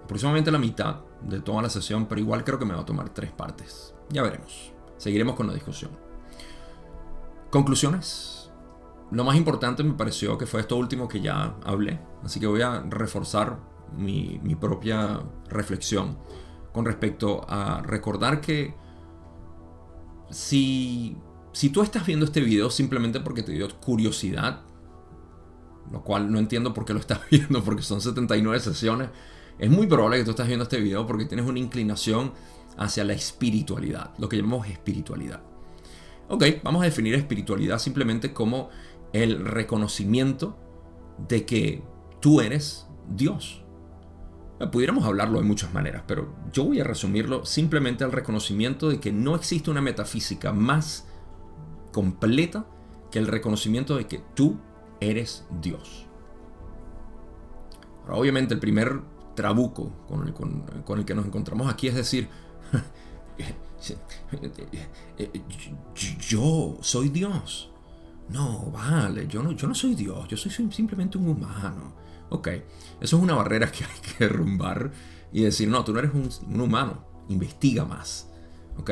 aproximadamente la mitad de toda la sesión, pero igual creo que me va a tomar tres partes. Ya veremos. Seguiremos con la discusión. Conclusiones. Lo más importante me pareció que fue esto último que ya hablé, así que voy a reforzar mi, propia reflexión con respecto a recordar que si, si tú estás viendo este video simplemente porque te dio curiosidad, lo cual no entiendo por qué lo estás viendo, porque son 79 sesiones, es muy probable que tú estás viendo este video porque tienes una inclinación hacia la espiritualidad, lo que llamamos espiritualidad. Ok, vamos a definir espiritualidad simplemente como el reconocimiento de que tú eres Dios. Eh, pudiéramos hablarlo de muchas maneras, pero yo voy a resumirlo simplemente al reconocimiento de que no existe una metafísica más completa que el reconocimiento de que tú eres Dios. Ahora, obviamente el primer trabuco con el, que nos encontramos aquí es decir, yo soy Dios. No, vale, yo no, yo no soy Dios, yo soy simplemente un humano. Ok, eso es una barrera que hay que derrumbar y decir, no, tú no eres un, humano, investiga más. Ok,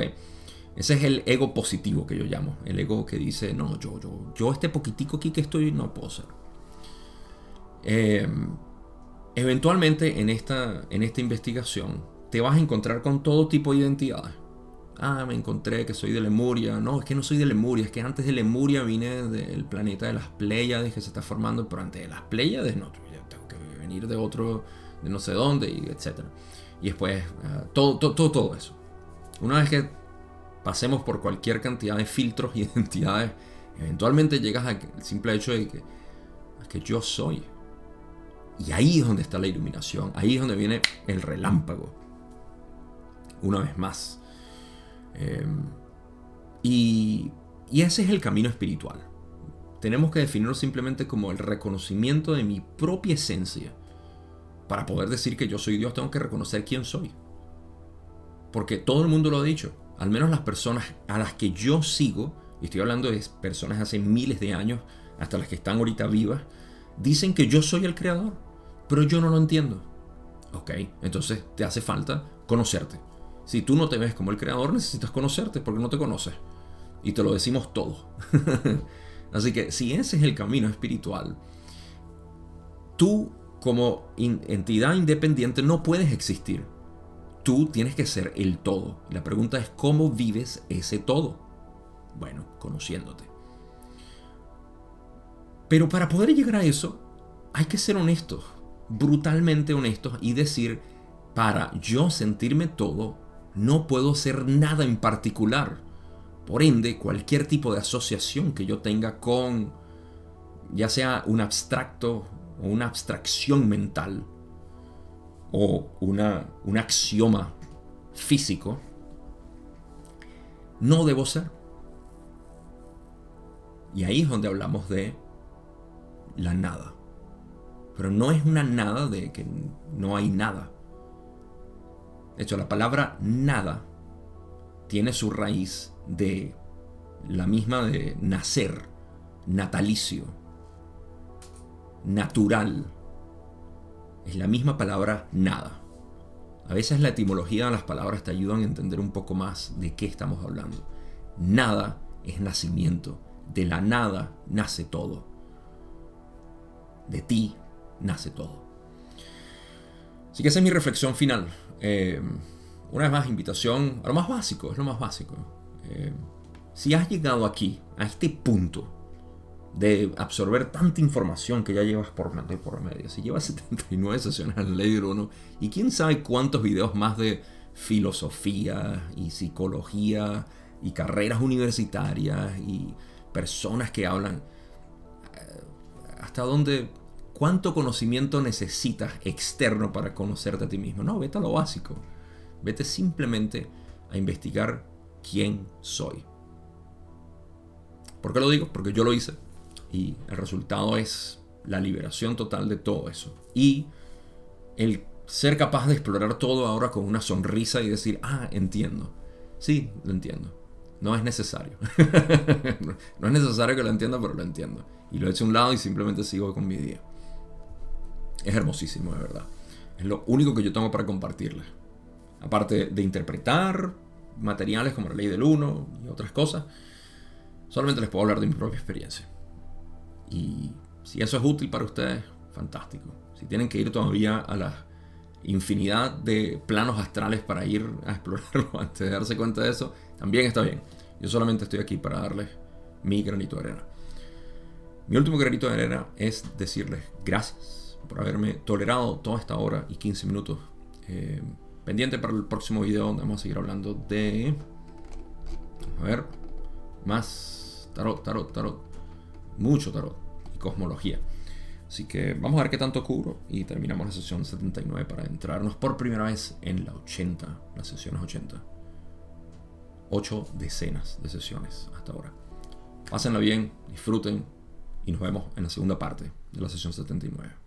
ese es el ego positivo que yo llamo, el ego que dice, no, yo, yo, yo este poquitico aquí que estoy no puedo ser. Eh, Eventualmente en esta, en esta investigación te vas a encontrar con todo tipo de identidades. Ah, me encontré que soy de Lemuria. No, es que no soy de Lemuria, es que antes de Lemuria vine del planeta de las Pléyades que se está formando, pero antes de las Pléyades no, tengo que venir de otro, de no sé dónde, y etc. Y después, ah, todo, todo, todo, todo eso. Una vez que pasemos por cualquier cantidad de filtros y identidades, eventualmente llegas al simple hecho de que, yo soy. Y ahí es donde está la iluminación, ahí es donde viene el relámpago. Una vez más. Em, y, y ese es el camino espiritual. Tenemos que definirlo simplemente como el reconocimiento de mi propia esencia. Para poder decir que yo soy Dios tengo que reconocer quién soy. Porque todo el mundo lo ha dicho. Al menos las personas a las que yo sigo, y estoy hablando de personas hace miles de años, hasta las que están ahorita vivas, dicen que yo soy el creador, pero yo no lo entiendo. Ok, entonces te hace falta conocerte. Si tú no te ves como el creador, necesitas conocerte porque no te conoces. Y te lo decimos todo. Así que si ese es el camino espiritual, tú como entidad independiente no puedes existir. Tú tienes que ser el todo. La pregunta es cómo vives ese todo. Bueno, conociéndote. Pero para poder llegar a eso, hay que ser honestos, brutalmente honestos y decir, para yo sentirme todo, no puedo ser nada en particular. Por ende, cualquier tipo de asociación que yo tenga con, ya sea un abstracto o una abstracción mental, o una, un axioma físico, no debo ser. Y ahí es donde hablamos de la nada. Pero no es una nada de que no hay nada. De hecho, la palabra nada tiene su raíz de la misma de nacer, natalicio, natural. Es la misma palabra nada. A veces la etimología de las palabras te ayudan a entender un poco más de qué estamos hablando. Nada es nacimiento. De la nada nace todo de ti nace todo. Así que esa es mi reflexión final. Eh, una vez más, invitación a lo más básico, es lo más básico. Eh, si has llegado aquí, a este punto de absorber tanta información que ya llevas por medio por medio, si llevas 79 sesiones al leer uno, y quién sabe cuántos videos más de filosofía y psicología y carreras universitarias y personas que hablan hasta dónde, cuánto conocimiento necesitas externo para conocerte a ti mismo. No, vete a lo básico. Vete simplemente a investigar quién soy. ¿Por qué lo digo? Porque yo lo hice y el resultado es la liberación total de todo eso. Y el ser capaz de explorar todo ahora con una sonrisa y decir, ah, entiendo. Sí, lo entiendo. No es necesario. no es necesario que lo entienda, pero lo entiendo. Y lo he hecho a un lado y simplemente sigo con mi día. Es hermosísimo, de verdad. Es lo único que yo tengo para compartirles. Aparte de interpretar materiales como la ley del uno y otras cosas, solamente les puedo hablar de mi propia experiencia. Y si eso es útil para ustedes, fantástico. Si tienen que ir todavía a la infinidad de planos astrales para ir a explorarlo antes de darse cuenta de eso, también está bien. Yo solamente estoy aquí para darles mi granito de arena. Mi último granito de arena es decirles gracias por haberme tolerado toda esta hora y 15 minutos. Eh, pendiente para el próximo video donde vamos a seguir hablando de... A ver, más tarot, tarot, tarot. Mucho tarot cosmología. Así que vamos a ver qué tanto cubro y terminamos la sesión 79 para entrarnos por primera vez en la 80, las sesiones 80. 8 decenas de sesiones hasta ahora. Pásenla bien, disfruten y nos vemos en la segunda parte de la sesión 79.